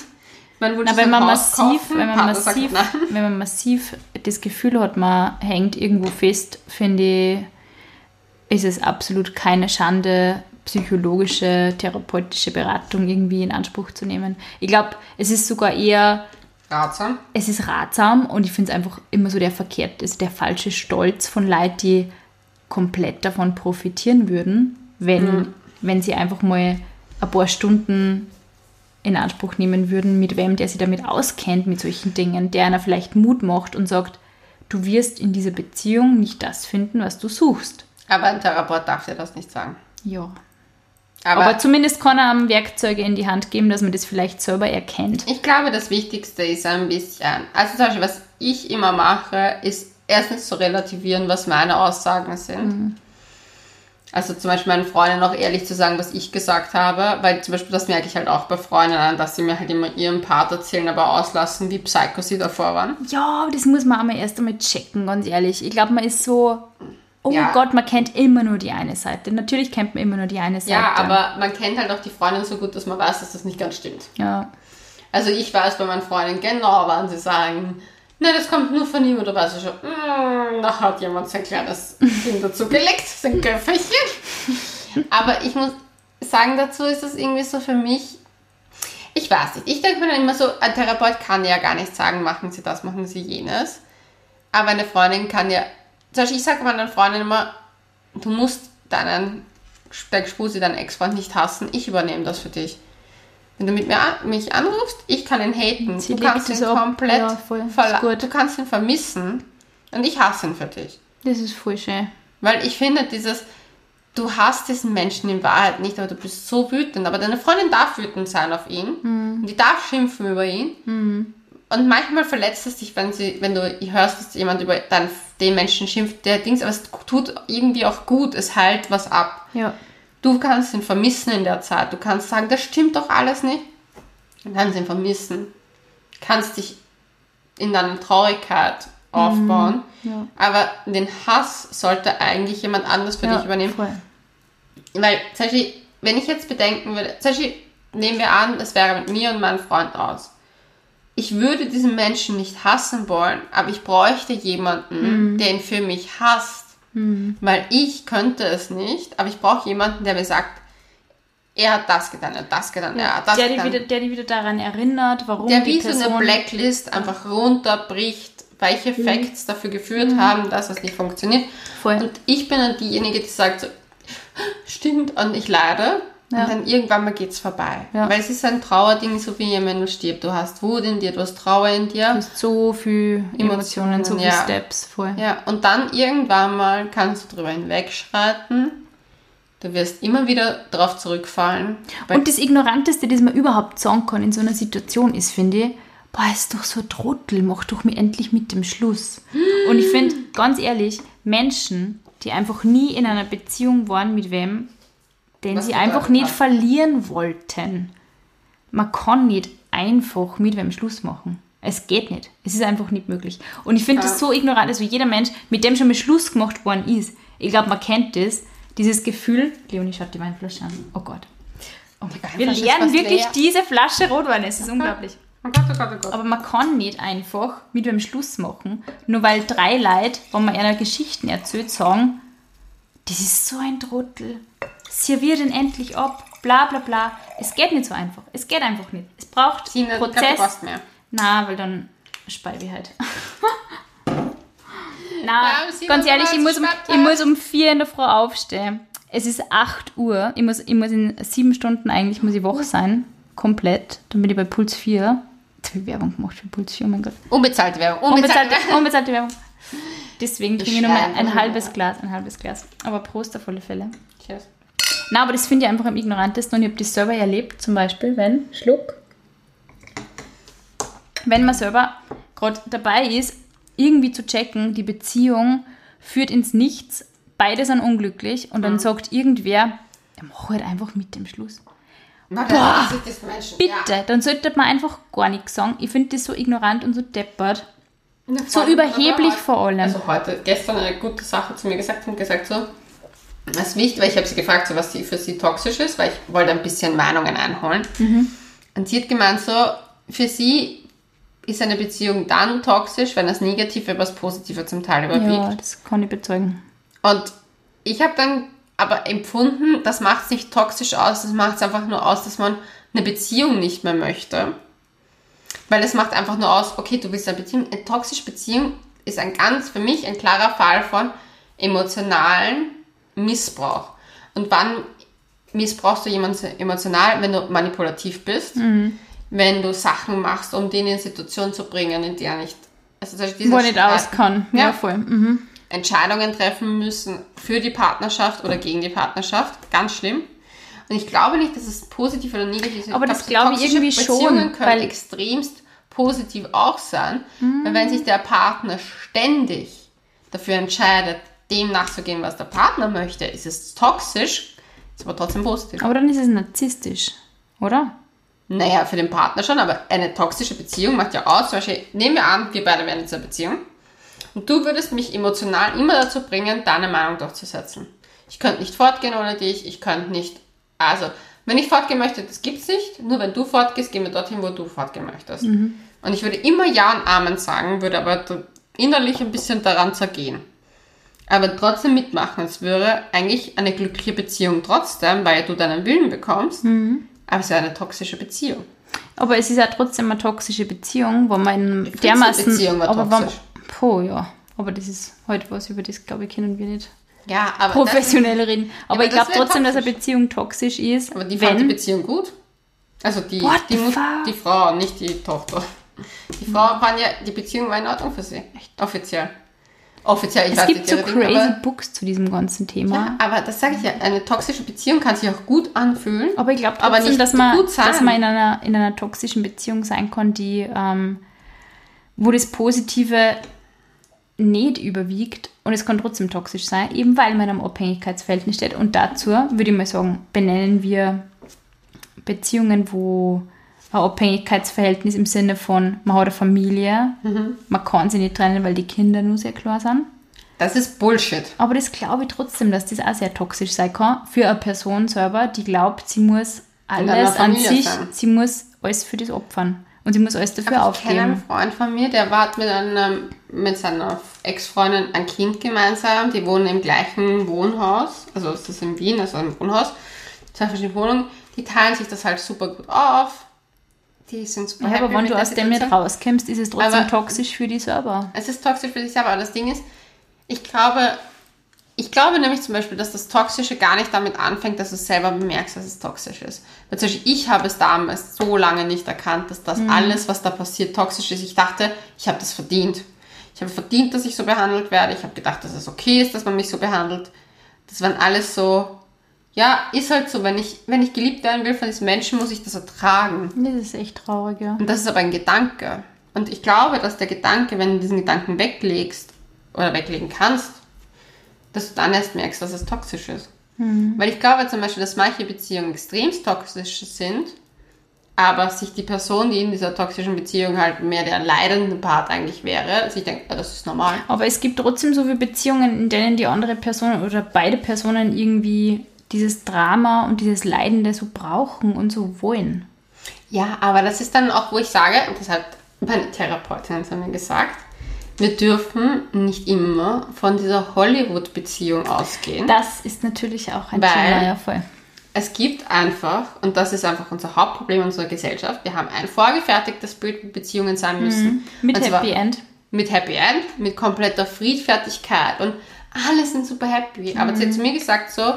Mein Wunsch Na, wenn man massiv, kaufen, wenn man massiv, wenn man massiv das Gefühl hat, man hängt irgendwo fest, finde ich, ist es absolut keine Schande, psychologische, therapeutische Beratung irgendwie in Anspruch zu nehmen. Ich glaube, es ist sogar eher ratsam. Es ist ratsam und ich finde es einfach immer so der verkehrt, also der falsche Stolz von Leuten, die komplett davon profitieren würden, wenn, mhm. wenn sie einfach mal ein paar Stunden in Anspruch nehmen würden, mit wem, der sich damit auskennt, mit solchen Dingen, der einer vielleicht Mut macht und sagt, du wirst in dieser Beziehung nicht das finden, was du suchst. Aber ein Therapeut darf dir das nicht sagen. Ja. Aber, Aber, zumindest kann er einem Werkzeuge in die Hand geben, dass man das vielleicht selber erkennt. Ich glaube, das Wichtigste ist ein bisschen, also zum Beispiel, was ich immer mache, ist erstens zu relativieren, was meine Aussagen sind. Mhm. Also zum Beispiel meinen Freunden auch ehrlich zu sagen, was ich gesagt habe, weil zum Beispiel das merke ich halt auch bei Freunden an, dass sie mir halt immer ihren Part erzählen, aber auslassen, wie psycho sie davor waren. Ja, das muss man einmal erst einmal checken, ganz ehrlich. Ich glaube, man ist so, oh ja. Gott, man kennt immer nur die eine Seite. Natürlich kennt man immer nur die eine Seite. Ja, aber man kennt halt auch die Freundin so gut, dass man weiß, dass das nicht ganz stimmt. Ja. Also ich weiß bei meinen Freunden genau, wann sie sagen, Nein, das kommt nur von ihm oder weißt du schon, mm, da hat jemand sein kleines Ding dazu gelegt, sein Köfferchen. Aber ich muss sagen, dazu ist das irgendwie so für mich, ich weiß nicht, ich denke mir dann immer so, ein Therapeut kann ja gar nicht sagen, machen Sie das, machen Sie jenes. Aber eine Freundin kann ja, zum Beispiel ich sage meiner Freundin immer, du musst deinen, dein Spusi, deinen Ex-Freund nicht hassen, ich übernehme das für dich. Wenn du mit mir mich anrufst, ich kann ihn haten. Sie du kannst ihn komplett ja, voll, Du kannst ihn vermissen und ich hasse ihn für dich. Das ist voll schön. Weil ich finde, dieses, du hast diesen Menschen in Wahrheit nicht, aber du bist so wütend. Aber deine Freundin darf wütend sein auf ihn. Mhm. Und die darf schimpfen über ihn. Mhm. Und manchmal verletzt es dich, wenn, sie, wenn du hörst, dass jemand über dann den Menschen schimpft, der Dings, aber es tut irgendwie auch gut, es heilt was ab. Ja. Du kannst ihn vermissen in der Zeit. Du kannst sagen, das stimmt doch alles nicht. Du kannst ihn vermissen. Du kannst dich in deiner Traurigkeit aufbauen. Mhm, ja. Aber den Hass sollte eigentlich jemand anders für ja, dich übernehmen. Voll. Weil, zum Beispiel, wenn ich jetzt bedenken würde, zum Beispiel nehmen wir an, es wäre mit mir und meinem Freund aus. Ich würde diesen Menschen nicht hassen wollen, aber ich bräuchte jemanden, mhm. der ihn für mich hasst Mhm. Weil ich könnte es nicht, aber ich brauche jemanden, der mir sagt, er hat das getan, er hat das getan, ja, er hat das der getan. Die wieder, der dich wieder daran erinnert, warum Der wie so eine Blacklist einfach runterbricht, welche mhm. Facts dafür geführt mhm. haben, dass es nicht funktioniert. Voll. Und ich bin dann diejenige, die sagt so, stimmt, und ich leide. Ja. Und dann irgendwann mal geht es vorbei. Ja. Weil es ist ein Trauerding, so wie jemand stirbt. Du hast Wut in dir, du hast Trauer in dir. Du hast so viele Emotionen, so viele ja. Steps voll. Ja, und dann irgendwann mal kannst du drüber hinwegschreiten. Du wirst immer wieder drauf zurückfallen. Und das Ignoranteste, das man überhaupt sagen kann in so einer Situation ist, finde ich, boah, ist doch so ein Trottel, mach doch mir endlich mit dem Schluss. Und ich finde, ganz ehrlich, Menschen, die einfach nie in einer Beziehung waren mit wem, den sie einfach nicht verlieren wollten. Man kann nicht einfach mit wem Schluss machen. Es geht nicht. Es ist einfach nicht möglich. Und ich finde ja. das so ignorant, also jeder Mensch, mit dem schon mal Schluss gemacht worden ist. Ich glaube, man kennt das, dieses Gefühl. Leonie schaut die Weinflasche an. Oh Gott. Oh mein Gott. Wir lernen wirklich leer. diese Flasche Rotwein. Es ist okay. unglaublich. Oh Gott, oh Gott, oh Gott. Aber man kann nicht einfach mit wem Schluss machen, nur weil drei Leute, wenn man einer Geschichten erzählt, sagen, das ist so ein Trottel. Servier den endlich ab. Bla bla bla. Es geht nicht so einfach. Es geht einfach nicht. Es braucht Sie Prozess. Mehr. Na, weil dann speibe ich halt. Na, ja, ganz ehrlich, ich muss, um, ich muss um vier in der Früh aufstehen. Es ist 8 Uhr. Ich muss, ich muss in sieben Stunden eigentlich muss ich wach sein. Komplett. Dann bin ich bei Puls 4. Jetzt habe ich Werbung gemacht für Puls 4, oh mein Gott. Unbezahlte Werbung. Unbezahlte, unbezahlte, unbezahlte Werbung. Deswegen trinke ich nur mal ein halbes Glas, ein halbes Glas. Aber Prost auf alle Fälle. Cheers. Na, aber das finde ich einfach am ignorantesten und ich habe das selber erlebt, zum Beispiel, wenn, Schluck, wenn man selber gerade dabei ist, irgendwie zu checken, die Beziehung führt ins Nichts, beide sind unglücklich und dann mhm. sagt irgendwer, ja, mach halt einfach mit dem Schluss. Na, Boah, bitte, ja. dann sollte man einfach gar nichts sagen. Ich finde das so ignorant und so deppert. Na, so überheblich vor allem. Also heute, gestern eine gute Sache zu mir gesagt und gesagt so, das ist wichtig, weil ich habe sie gefragt, so, was für sie toxisch ist, weil ich wollte ein bisschen Meinungen einholen. Mhm. Und sie hat gemeint so, für sie ist eine Beziehung dann toxisch, wenn das Negative über das Positive zum Teil überwiegt. Ja, das kann ich bezeugen. Und ich habe dann aber empfunden, das macht es nicht toxisch aus, das macht es einfach nur aus, dass man eine Beziehung nicht mehr möchte. Weil es macht einfach nur aus, okay, du willst eine Beziehung. Eine toxische Beziehung ist ein ganz, für mich ein klarer Fall von emotionalen Missbrauch. Und wann missbrauchst du jemanden emotional, wenn du manipulativ bist? Mhm wenn du Sachen machst, um den in eine Situation zu bringen, in der nicht, also Wo er nicht aus kann. Ja, ja voll. Mhm. Entscheidungen treffen müssen für die Partnerschaft oder gegen die Partnerschaft. Ganz schlimm. Und ich glaube nicht, dass es positiv oder negativ ist. Aber das glaube ich irgendwie Beziehungen schon. können extremst positiv auch sein. Mhm. Weil wenn sich der Partner ständig dafür entscheidet, dem nachzugehen, was der Partner möchte, ist es toxisch, ist aber trotzdem positiv. Aber dann ist es narzisstisch, oder? Naja, für den Partner schon, aber eine toxische Beziehung macht ja aus, zum Beispiel, nehmen wir an, wir beide wären in einer Beziehung und du würdest mich emotional immer dazu bringen, deine Meinung durchzusetzen. Ich könnte nicht fortgehen ohne dich, ich könnte nicht, also, wenn ich fortgehen möchte, das gibt's nicht, nur wenn du fortgehst, gehen wir dorthin, wo du fortgehen möchtest. Mhm. Und ich würde immer Ja und Amen sagen, würde aber innerlich ein bisschen daran zergehen. Aber trotzdem mitmachen, es wäre eigentlich eine glückliche Beziehung trotzdem, weil du deinen Willen bekommst. Mhm aber es ist eine toxische Beziehung. Aber es ist ja trotzdem eine toxische Beziehung, wo man in dermaßen. Beziehung war aber toxisch. Puh, ja. Aber das ist heute halt was, über das, glaube ich, können wir nicht ja, aber professionell reden. Aber, ja, aber ich glaube trotzdem, toxisch. dass eine Beziehung toxisch ist. Aber die wenn, fand die Beziehung gut. Also die, die, die, die, Frau, nicht die Tochter. Die Frau fand ja, die Beziehung war in Ordnung für sie. Echt? Offiziell. Offiziell, ich es gibt so crazy aber, Books zu diesem ganzen Thema. Ja, aber das sage ich ja, eine toxische Beziehung kann sich auch gut anfühlen. Aber ich glaube trotzdem, dass man, dass man in einer, in einer toxischen Beziehung sein kann, die, ähm, wo das Positive nicht überwiegt und es kann trotzdem toxisch sein, eben weil man in einem Abhängigkeitsverhältnis steht. Und dazu würde ich mal sagen, benennen wir Beziehungen, wo ein Abhängigkeitsverhältnis im Sinne von, man hat eine Familie, mhm. man kann sie nicht trennen, weil die Kinder nur sehr klar sind. Das ist Bullshit. Aber das glaube ich trotzdem, dass das auch sehr toxisch sein kann für eine Person selber, die glaubt, sie muss alles an sich, sein. sie muss alles für das opfern. Und sie muss alles dafür Aber aufgeben. Ich kenne einen Freund von mir, der war mit, einem, mit seiner Ex-Freundin ein Kind gemeinsam. Die wohnen im gleichen Wohnhaus. Also ist das in Wien, also ein Wohnhaus. Zwei verschiedene Wohnungen. Die teilen sich das halt super gut auf die sind super ja, aber wenn du aus dem nicht rauskommst, ist es trotzdem aber toxisch für dich selber. Es ist toxisch für dich selber, aber das Ding ist, ich glaube, ich glaube nämlich zum Beispiel, dass das Toxische gar nicht damit anfängt, dass du selber bemerkst, dass es toxisch ist. Weil zum Beispiel ich habe es damals so lange nicht erkannt, dass das mhm. alles, was da passiert, toxisch ist. Ich dachte, ich habe das verdient. Ich habe verdient, dass ich so behandelt werde. Ich habe gedacht, dass es okay ist, dass man mich so behandelt. Das waren alles so ja, ist halt so, wenn ich, wenn ich geliebt werden will von diesen Menschen, muss ich das ertragen. Das ist echt traurig, ja. Und das ist aber ein Gedanke. Und ich glaube, dass der Gedanke, wenn du diesen Gedanken weglegst oder weglegen kannst, dass du dann erst merkst, dass es toxisch ist. Mhm. Weil ich glaube zum Beispiel, dass manche Beziehungen extremst toxisch sind, aber sich die Person, die in dieser toxischen Beziehung halt mehr der leidende Part eigentlich wäre, also ich denke, das ist normal. Aber es gibt trotzdem so viele Beziehungen, in denen die andere Person oder beide Personen irgendwie dieses Drama und dieses Leidende so brauchen und so wollen. Ja, aber das ist dann auch, wo ich sage, und das hat meine Therapeutin zu mir gesagt, wir dürfen nicht immer von dieser Hollywood-Beziehung ausgehen. Das ist natürlich auch ein Thema, ja voll. Es gibt einfach, und das ist einfach unser Hauptproblem unserer Gesellschaft, wir haben ein vorgefertigtes Bild, wie Beziehungen sein müssen. Mhm. Mit Happy End. Mit Happy End, mit kompletter Friedfertigkeit und alle sind super happy. Mhm. Aber sie hat zu mir gesagt so,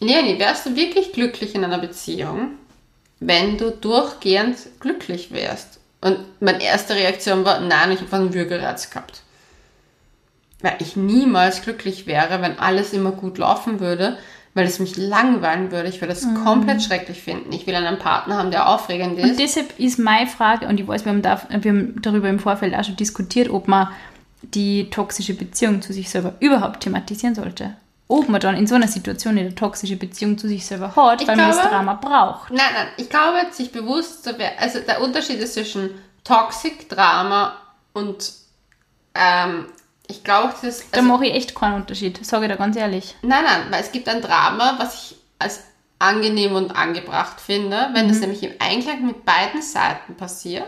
Leonie, wärst du wirklich glücklich in einer Beziehung, wenn du durchgehend glücklich wärst? Und meine erste Reaktion war, nein, ich habe einen Würgereiz gehabt. Weil ich niemals glücklich wäre, wenn alles immer gut laufen würde, weil es mich langweilen würde. Ich würde es mhm. komplett schrecklich finden. Ich will einen Partner haben, der aufregend ist. Und deshalb ist meine Frage, und ich weiß, wir haben, da, wir haben darüber im Vorfeld auch schon diskutiert, ob man die toxische Beziehung zu sich selber überhaupt thematisieren sollte ob man dann in so einer Situation eine toxische Beziehung zu sich selber hat, ich weil glaube, man das Drama braucht. Nein, nein, ich glaube, sich bewusst zu werden, also der Unterschied ist zwischen Toxic, Drama und ähm, ich glaube, das also, Da mache ich echt keinen Unterschied, sage ich da ganz ehrlich. Nein, nein, weil es gibt ein Drama, was ich als angenehm und angebracht finde, wenn mhm. das nämlich im Einklang mit beiden Seiten passiert,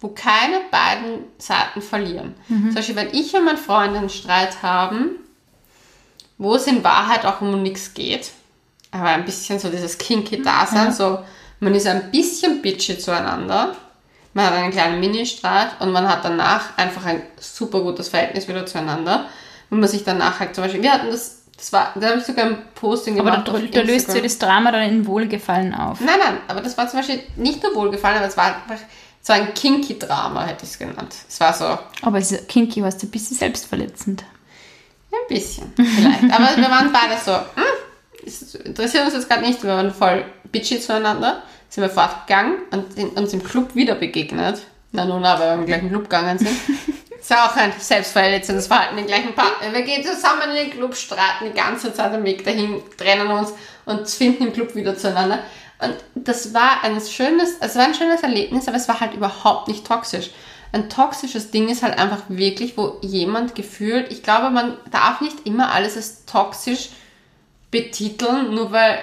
wo keine beiden Seiten verlieren. Mhm. Zum Beispiel, wenn ich und mein Freund einen Streit haben, wo es in Wahrheit auch um nichts geht, aber ein bisschen so dieses Kinky-Dasein, ja. so man ist ein bisschen bitchy zueinander, man hat einen kleinen Mini-Streit und man hat danach einfach ein super gutes Verhältnis wieder zueinander, wenn man sich danach halt zum Beispiel, wir hatten das das war, da habe ich sogar ein Posting gemacht. Aber da, da löst sich das Drama dann in Wohlgefallen auf. Nein, nein, aber das war zum Beispiel nicht nur Wohlgefallen, aber es war einfach so ein Kinky-Drama, hätte ich es genannt. Es war so. Aber Kinky war ein bisschen selbstverletzend. Ein bisschen, vielleicht. Aber wir waren beide so, hm, interessiert uns jetzt gerade nicht, wir waren voll bitchy zueinander, sind wir fortgegangen und sind uns im Club wieder begegnet. Na nun, aber wir im gleichen Club gegangen sind. Das ist auch ein selbstverletzendes Verhalten, den gleichen Partner. Wir gehen zusammen in den Club, streiten die ganze Zeit am Weg dahin, trennen uns und finden im Club wieder zueinander. Und das war ein schönes, es war ein schönes Erlebnis, aber es war halt überhaupt nicht toxisch ein toxisches Ding ist halt einfach wirklich, wo jemand gefühlt, ich glaube, man darf nicht immer alles als toxisch betiteln, nur weil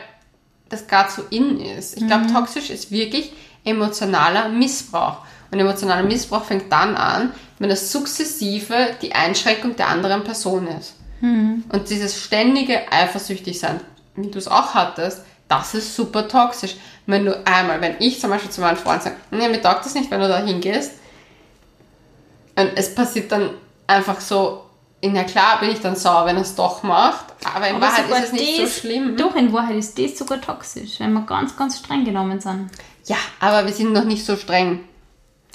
das gerade so in ist. Ich glaube, mhm. toxisch ist wirklich emotionaler Missbrauch. Und emotionaler Missbrauch fängt dann an, wenn das sukzessive die Einschränkung der anderen Person ist. Mhm. Und dieses ständige Eifersüchtigsein, wie du es auch hattest, das ist super toxisch. Wenn du einmal, wenn ich zum Beispiel zu meinem Freund sage, nee, mir taugt das nicht, wenn du da hingehst, und es passiert dann einfach so, in ja klar bin ich dann sauer, wenn er es doch macht, aber in aber Wahrheit ist es nicht so schlimm. Doch, in Wahrheit ist das sogar toxisch, wenn wir ganz, ganz streng genommen sind. Ja, aber wir sind noch nicht so streng.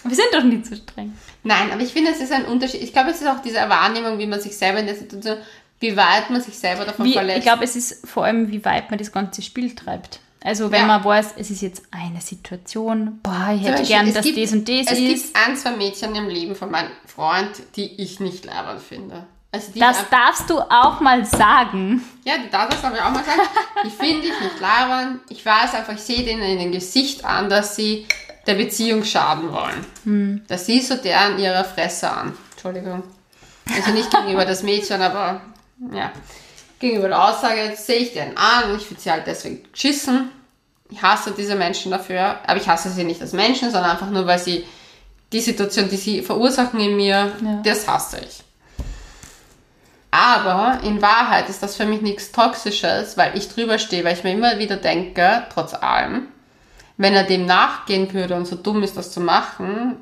Wir sind doch nicht so streng. Nein, aber ich finde, es ist ein Unterschied. Ich glaube, es ist auch diese Wahrnehmung, wie man sich selber in der Situation, wie weit man sich selber davon wie, verletzt. Ich glaube, es ist vor allem, wie weit man das ganze Spiel treibt. Also wenn ja. man weiß, es ist jetzt eine Situation, boah, ich hätte gern, dass gibt, das und das es ist. Es gibt ein, zwei Mädchen im Leben von meinem Freund, die ich nicht leibend finde. Also das darfst du auch mal sagen. Ja, die darf das aber auch mal sagen. Die finde ich nicht leibend. Ich weiß einfach, ich sehe denen in dem Gesicht an, dass sie der Beziehung schaden wollen. Hm. Das siehst du deren ihrer Fresse an. Entschuldigung. Also nicht gegenüber das Mädchen, aber ja gegenüber der Aussage sehe ich den an und ich würde sie halt deswegen geschissen. Ich hasse diese Menschen dafür, aber ich hasse sie nicht als Menschen, sondern einfach nur, weil sie die Situation, die sie verursachen in mir, ja. das hasse ich. Aber in Wahrheit ist das für mich nichts Toxisches, weil ich drüber stehe, weil ich mir immer wieder denke, trotz allem, wenn er dem nachgehen würde und so dumm ist, das zu machen,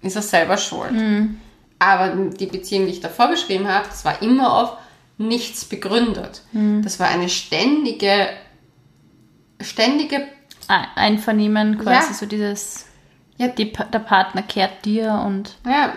ist er selber schuld. Mhm. Aber die Beziehung, die ich davor beschrieben habe, das war immer auf nichts begründet. Mhm. Das war eine ständige, ständige Einvernehmen, quasi ja. so dieses, ja. Die, der Partner kehrt dir und. Ja.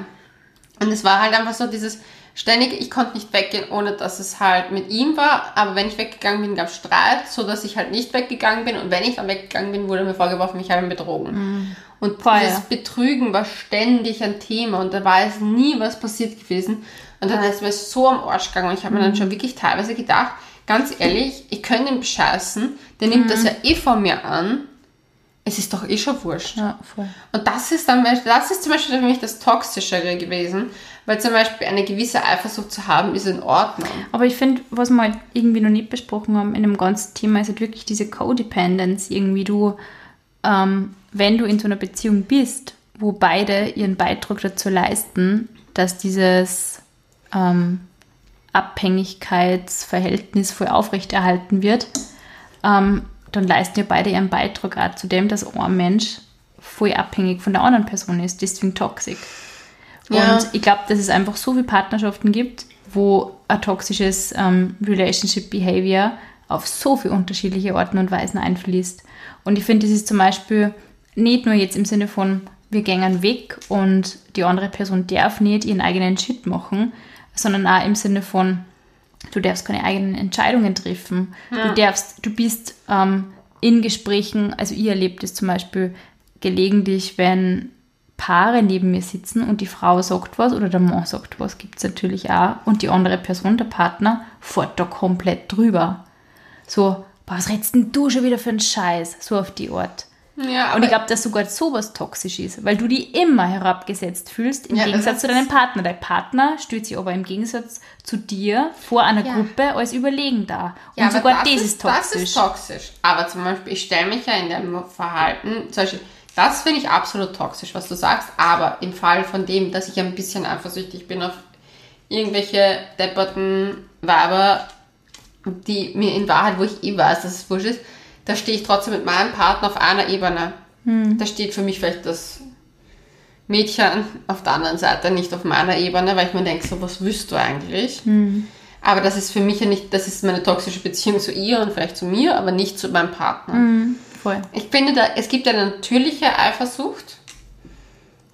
Und es war halt einfach so dieses ständige, ich konnte nicht weggehen, ohne dass es halt mit ihm war, aber wenn ich weggegangen bin, gab es Streit, so dass ich halt nicht weggegangen bin und wenn ich dann weggegangen bin, wurde mir vorgeworfen, ich habe ihn betrogen. Mhm. Und Voll, dieses. Betrügen war ständig ein Thema und da war es nie was passiert gewesen. Und dann ist mir so am Arsch gegangen und ich habe mir dann mhm. schon wirklich teilweise gedacht, ganz ehrlich, ich könnte ihn bescheißen, der nimmt mhm. das ja eh von mir an. Es ist doch eh schon wurscht. Ja, voll. Und das ist dann, das ist zum Beispiel für mich das Toxischere gewesen, weil zum Beispiel eine gewisse Eifersucht zu haben, ist in Ordnung. Aber ich finde, was wir halt irgendwie noch nicht besprochen haben in dem ganzen Thema, ist halt wirklich diese Codependence. Irgendwie du, ähm, wenn du in so einer Beziehung bist, wo beide ihren Beitrag dazu leisten, dass dieses ähm, Abhängigkeitsverhältnis voll aufrechterhalten wird, ähm, dann leisten ja beide ihren Beitrag auch zu dem, dass ein Mensch voll abhängig von der anderen Person ist, deswegen toxisch. Ja. Und ich glaube, dass es einfach so viele Partnerschaften gibt, wo ein toxisches ähm, Relationship Behavior auf so viele unterschiedliche Arten und Weisen einfließt. Und ich finde, das ist zum Beispiel nicht nur jetzt im Sinne von, wir gehen weg und die andere Person darf nicht ihren eigenen Shit machen, sondern auch im Sinne von, du darfst keine eigenen Entscheidungen treffen. Ja. Du darfst, du bist ähm, in Gesprächen, also ich erlebe das zum Beispiel gelegentlich, wenn Paare neben mir sitzen und die Frau sagt was oder der Mann sagt was, gibt es natürlich auch, und die andere Person, der Partner, fährt da komplett drüber. So, was redest denn du schon wieder für einen Scheiß? So auf die Art. Ja, und ich glaube, dass sogar sowas toxisch ist, weil du die immer herabgesetzt fühlst, im ja, Gegensatz zu deinem Partner. Dein Partner stellt sich aber im Gegensatz zu dir vor einer ja. Gruppe als überlegen da. Und ja, sogar das, das, ist toxisch. Das ist toxisch. Aber zum Beispiel, ich stelle mich ja in dem Verhalten, zum Beispiel, das finde ich absolut toxisch, was du sagst, aber im Fall von dem, dass ich ein bisschen eifersüchtig bin auf irgendwelche depperten Weiber, die mir in Wahrheit, wo ich eh weiß, dass es wurscht ist, da stehe ich trotzdem mit meinem Partner auf einer Ebene. Hm. Da steht für mich vielleicht das Mädchen auf der anderen Seite, nicht auf meiner Ebene, weil ich mir denke, so was wüsst du eigentlich? Hm. Aber das ist für mich ja nicht, das ist meine toxische Beziehung zu ihr und vielleicht zu mir, aber nicht zu meinem Partner. Hm. Voll. Ich finde, da, es gibt eine natürliche Eifersucht,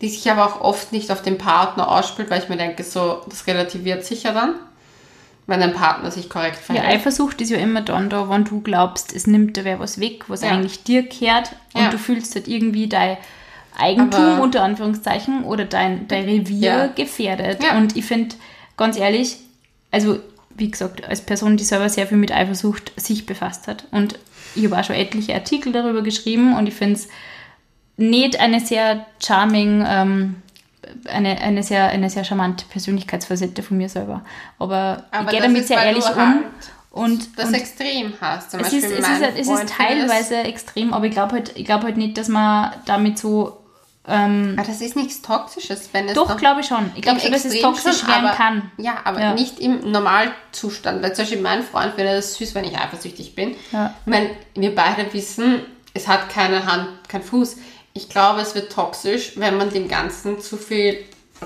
die sich aber auch oft nicht auf den Partner ausspielt, weil ich mir denke, so, das relativiert sich ja dann wenn dein Partner sich korrekt verhält. Ja, Eifersucht ist ja immer dann da, wenn du glaubst, es nimmt dir wer was weg, was ja. eigentlich dir kehrt und ja. du fühlst halt irgendwie dein Eigentum Aber unter Anführungszeichen oder dein, dein Revier ja. gefährdet. Und ich finde, ganz ehrlich, also wie gesagt, als Person, die selber sehr viel mit Eifersucht sich befasst hat und ich habe auch schon etliche Artikel darüber geschrieben und ich finde es nicht eine sehr charming ähm, eine, eine, sehr, eine sehr charmante Persönlichkeitsfacette von mir selber. Aber, Aber ich gehe damit sehr ehrlich um. Halt und, das und extrem hast. Zum es Beispiel ist, es ist, es ist teilweise ist extrem, aber ich glaube halt, glaub halt nicht, dass man damit so. Ähm, aber das ist nichts Toxisches, wenn es. Doch, glaube ich schon. Ich glaube schon, dass es toxisch schon, werden aber, kann. Ja, aber ja. nicht im Normalzustand. Weil zum Beispiel mein Freund findet das süß, wenn ich eifersüchtig bin. Ja. Wenn wir beide wissen, es hat keine Hand, kein Fuß ich glaube, es wird toxisch, wenn man dem Ganzen zu viel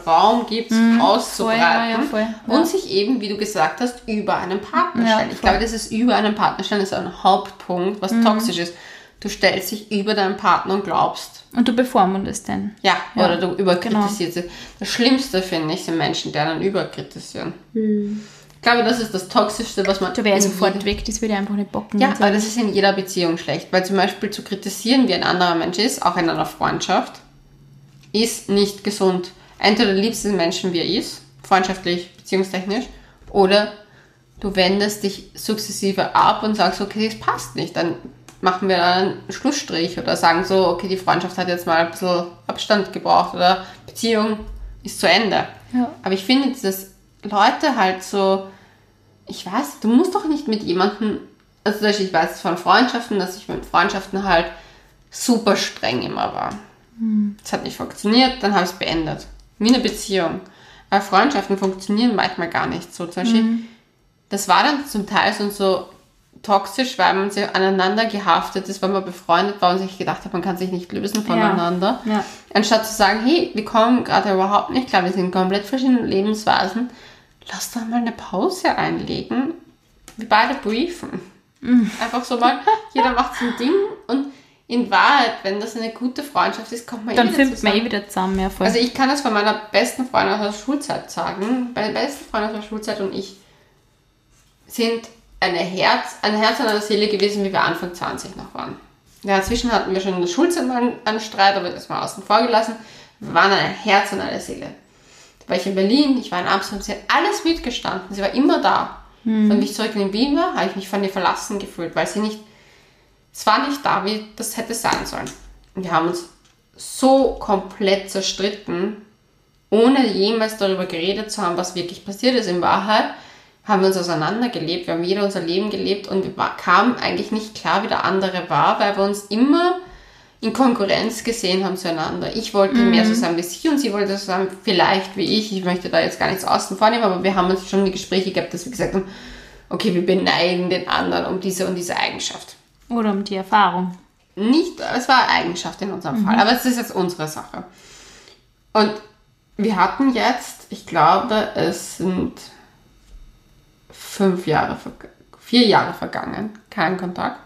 Raum gibt, mhm, auszubreiten voll, ja, ja, voll, und sich eben, wie du gesagt hast, über einen Partner stellen. ich glaube, das ist über einen Partner stellen ist ein Hauptpunkt, was mhm. toxisch ist. Du stellst dich über deinen Partner und glaubst. Und du bevormundest den. Ja, oder du überkritisierst. Genau. Das Schlimmste finde ich sind Menschen, die dann überkritisieren. Mhm. Ich glaube, das ist das Toxischste, was man. Du wärst sofort weg, das würde einfach nicht bocken. Ja, aber das ist in jeder Beziehung schlecht. Weil zum Beispiel zu kritisieren, wie ein anderer Mensch ist, auch in einer Freundschaft, ist nicht gesund. Entweder du liebst den Menschen, wie er ist, freundschaftlich, beziehungstechnisch, oder du wendest dich sukzessive ab und sagst, okay, das passt nicht. Dann machen wir einen Schlussstrich oder sagen so, okay, die Freundschaft hat jetzt mal ein bisschen Abstand gebraucht oder Beziehung ist zu Ende. Ja. Aber ich finde dieses Leute halt so, ich weiß, du musst doch nicht mit jemandem, also ich weiß von Freundschaften, dass ich mit Freundschaften halt super streng immer war. Mhm. Es hat nicht funktioniert, dann habe ich es beendet. Wie eine Beziehung. Aber Freundschaften funktionieren manchmal gar nicht so. Zum Beispiel, mhm. das war dann zum Teil so, so toxisch, weil man sich aneinander gehaftet ist, weil man befreundet war und sich gedacht hat, man kann sich nicht lösen voneinander. Ja. Ja. Anstatt zu sagen, hey, wir kommen gerade überhaupt nicht klar, wir sind komplett verschiedene Lebensphasen lass doch mal eine Pause einlegen. Wir beide briefen. Mhm. Einfach so mal, jeder macht sein Ding und in Wahrheit, wenn das eine gute Freundschaft ist, kommt man Dann eh wieder findet man eh wieder zusammen. Ja, voll. Also ich kann das von meiner besten Freundin aus der Schulzeit sagen. Meine beste Freundin aus der Schulzeit und ich sind eine Herz, ein Herz und eine Seele gewesen, wie wir Anfang 20 noch waren. Ja, inzwischen hatten wir schon in der Schulzeit mal einen Streit, aber das mal außen vor gelassen. Wir waren ein Herz und eine Seele war ich in Berlin, ich war in Amsterdam, sie hat alles mitgestanden, sie war immer da. Mhm. Wie ich zurück in Wien war, habe ich mich von ihr verlassen gefühlt, weil sie nicht, es war nicht da, wie das hätte sein sollen. Und wir haben uns so komplett zerstritten, ohne jemals darüber geredet zu haben, was wirklich passiert ist. In Wahrheit haben wir uns auseinandergelebt, wir haben jeder unser Leben gelebt und wir kamen eigentlich nicht klar, wie der andere war, weil wir uns immer in Konkurrenz gesehen haben zueinander. Ich wollte mhm. mehr so sein wie sie und sie wollte so sein, vielleicht wie ich. Ich möchte da jetzt gar nichts außen vornehmen, aber wir haben uns schon die Gespräche gehabt, dass wir gesagt haben, okay, wir beneiden den anderen um diese und diese Eigenschaft. Oder um die Erfahrung. Nicht, es war Eigenschaft in unserem mhm. Fall, aber es ist jetzt unsere Sache. Und wir hatten jetzt, ich glaube, es sind fünf Jahre, vier Jahre vergangen, kein Kontakt.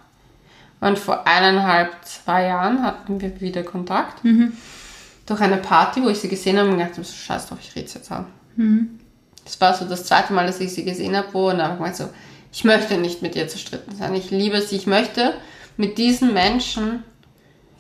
Und vor eineinhalb, zwei Jahren hatten wir wieder Kontakt. Mhm. Durch eine Party, wo ich sie gesehen habe und gedacht habe, scheiß drauf, ich rede jetzt an. Mhm. Das war so das zweite Mal, dass ich sie gesehen habe, wo und dann habe ich gemeint so, ich möchte nicht mit ihr zerstritten sein. Ich liebe sie. Ich möchte mit diesen Menschen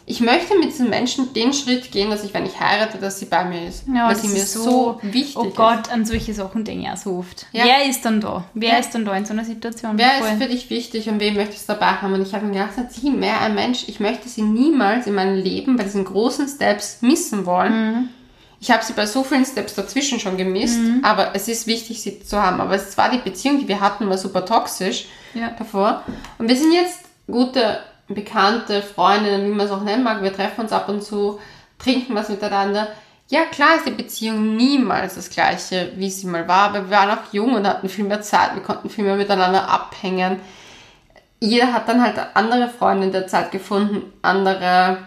ich möchte mit diesen Menschen den Schritt gehen, dass ich, wenn ich heirate, dass sie bei mir ist. Ja, weil sie mir so, so wichtig ist. Oh Gott, an solche Sachen denke ich auch so oft. Ja. Wer ist dann da? Wer ja. ist dann da in so einer Situation? Wer Voll. ist für dich wichtig und wen möchtest du dabei haben? Und ich habe mir gedacht, sie mehr ein Mensch, ich möchte sie niemals in meinem Leben bei diesen großen Steps missen wollen. Mhm. Ich habe sie bei so vielen Steps dazwischen schon gemisst, mhm. aber es ist wichtig, sie zu haben. Aber es war die Beziehung, die wir hatten, war super toxisch ja. davor. Und wir sind jetzt gute Bekannte, Freundinnen, wie man es auch nennen mag, wir treffen uns ab und zu, trinken was miteinander. Ja, klar ist die Beziehung niemals das gleiche, wie sie mal war, aber wir waren auch jung und hatten viel mehr Zeit, wir konnten viel mehr miteinander abhängen. Jeder hat dann halt andere Freunde in der Zeit gefunden, andere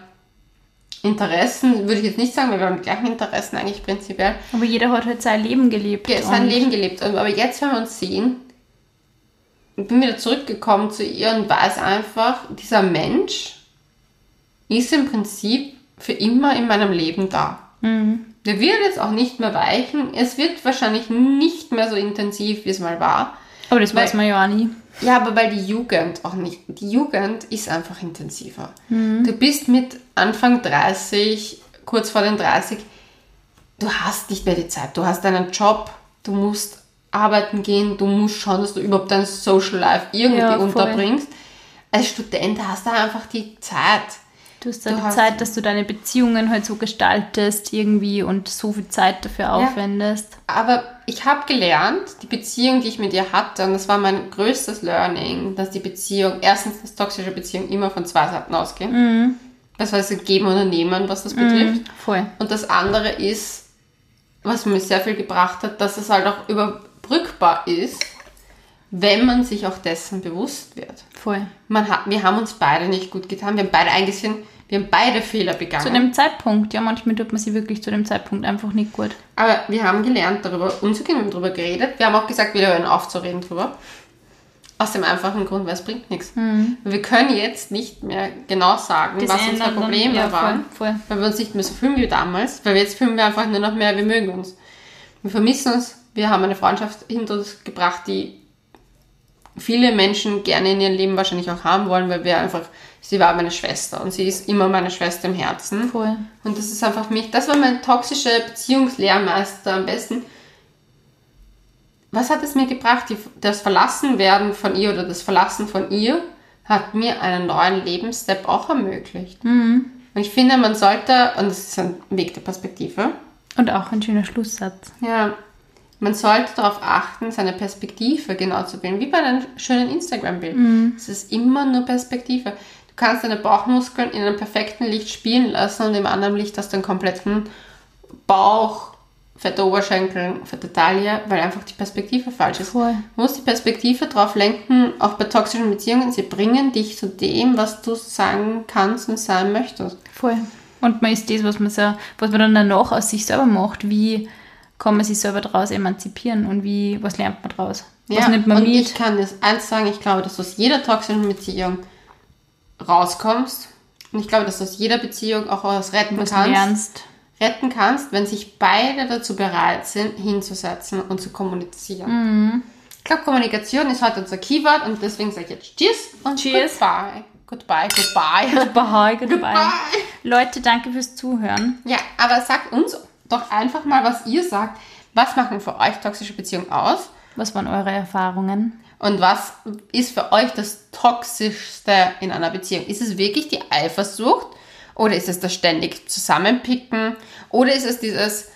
Interessen, würde ich jetzt nicht sagen, weil wir haben die gleichen Interessen eigentlich prinzipiell. Aber jeder hat halt sein Leben gelebt. Ja, sein Leben gelebt. Aber jetzt, wenn wir uns sehen, bin wieder zurückgekommen zu ihr und weiß einfach, dieser Mensch ist im Prinzip für immer in meinem Leben da. Mhm. Der wird jetzt auch nicht mehr weichen. Es wird wahrscheinlich nicht mehr so intensiv, wie es mal war. Aber das weil, weiß man ja auch nie. Ja, aber weil die Jugend auch nicht. Die Jugend ist einfach intensiver. Mhm. Du bist mit Anfang 30, kurz vor den 30, du hast nicht mehr die Zeit. Du hast einen Job, du musst arbeiten gehen, du musst schauen, dass du überhaupt dein Social Life irgendwie ja, unterbringst. Als Student hast du einfach die Zeit. Du hast dann die Zeit, dass du deine Beziehungen halt so gestaltest irgendwie und so viel Zeit dafür aufwendest. Ja, aber ich habe gelernt, die Beziehung, die ich mit ihr hatte, und das war mein größtes Learning, dass die Beziehung, erstens, dass toxische Beziehungen immer von zwei Seiten ausgehen. Mhm. Das heißt, geben oder nehmen, was das betrifft. Mhm, voll. Und das andere ist, was mir sehr viel gebracht hat, dass es halt auch über überbrückbar ist, wenn man sich auch dessen bewusst wird. Voll. Man hat, wir haben uns beide nicht gut getan, wir haben beide eingesehen, wir haben beide Fehler begangen. Zu dem Zeitpunkt, ja, manchmal tut man sie wirklich zu dem Zeitpunkt einfach nicht gut. Aber wir haben gelernt, darüber umzugehen, wir haben darüber geredet. Wir haben auch gesagt, wir hören aufzureden drüber. Aus dem einfachen Grund, weil es bringt nichts. Mhm. Wir können jetzt nicht mehr genau sagen, das was unsere Probleme ja, waren, voll, voll. weil wir uns nicht mehr so fühlen wie damals, weil jetzt fühlen wir einfach nur noch mehr, wir mögen uns. Wir vermissen uns wir haben eine Freundschaft hinter uns gebracht, die viele Menschen gerne in ihrem Leben wahrscheinlich auch haben wollen, weil wir einfach, sie war meine Schwester und sie ist immer meine Schwester im Herzen. Voll. Und das ist einfach mich, das war mein toxischer Beziehungslehrmeister am besten. Was hat es mir gebracht? das Verlassenwerden von ihr oder das Verlassen von ihr hat mir einen neuen Lebensstep auch ermöglicht. Mhm. Und ich finde, man sollte, und das ist ein Weg der Perspektive. Und auch ein schöner Schlusssatz. Ja, man sollte darauf achten, seine Perspektive genau zu wählen, wie bei einem schönen Instagram-Bild. Mhm. Es ist immer nur Perspektive. Du kannst deine Bauchmuskeln in einem perfekten Licht spielen lassen und im anderen Licht hast du einen kompletten Bauch, fette Oberschenkel, fette Taille, weil einfach die Perspektive falsch ist. Voll. Du musst die Perspektive darauf lenken, auch bei toxischen Beziehungen, sie bringen dich zu dem, was du sagen kannst und sein möchtest. Voll. Und man ist das, was man, so, was man dann danach aus sich selber macht, wie kann man sich selber daraus emanzipieren und wie, was lernt man daraus? Was ja, nimmt man und mit? ich kann das eins sagen, ich glaube, dass du aus jeder toxischen Beziehung rauskommst. Und ich glaube, dass du aus jeder Beziehung auch was retten was kannst. Lernst. Retten kannst, wenn sich beide dazu bereit sind, hinzusetzen und zu kommunizieren. Mhm. Ich glaube, Kommunikation ist heute unser Keyword und deswegen sage ich jetzt Tschüss und Cheers. Goodbye. Goodbye, goodbye. Goodbye, goodbye. goodbye. Leute, danke fürs Zuhören. Ja, aber sagt uns doch einfach mal, was ihr sagt. Was machen für euch toxische Beziehungen aus? Was waren eure Erfahrungen? Und was ist für euch das Toxischste in einer Beziehung? Ist es wirklich die Eifersucht? Oder ist es das ständig Zusammenpicken? Oder ist es dieses,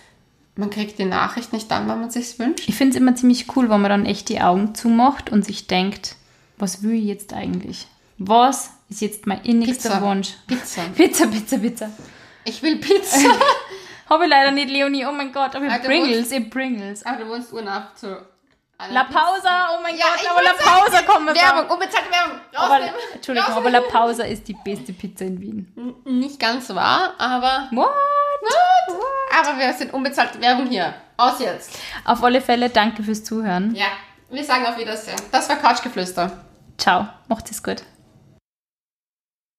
man kriegt die Nachricht nicht dann, wann man sich wünscht? Ich finde es immer ziemlich cool, wenn man dann echt die Augen zumacht und sich denkt, was will ich jetzt eigentlich? Was ist jetzt mein innigster Pizza. Wunsch? Pizza. Pizza, Pizza, Pizza. Ich will Pizza. Habe ich leider nicht, Leonie. Oh mein Gott, aber ich Pringles, ich Pringles. Aber du wohnst urnab zu. La. Pausa, oh mein Ja, Gott, aber La Pausa kommen wir Werbung, unbezahlte Werbung. Aber. Entschuldigung, aber La Pausa ist die beste Pizza in Wien. Nicht ganz wahr, aber. What? Aber wir sind unbezahlte Werbung hier. Aus jetzt. Auf alle Fälle, danke fürs Zuhören. Ja, wir sagen auf Wiedersehen. Das war Couchgeflüster. Ciao, macht es gut.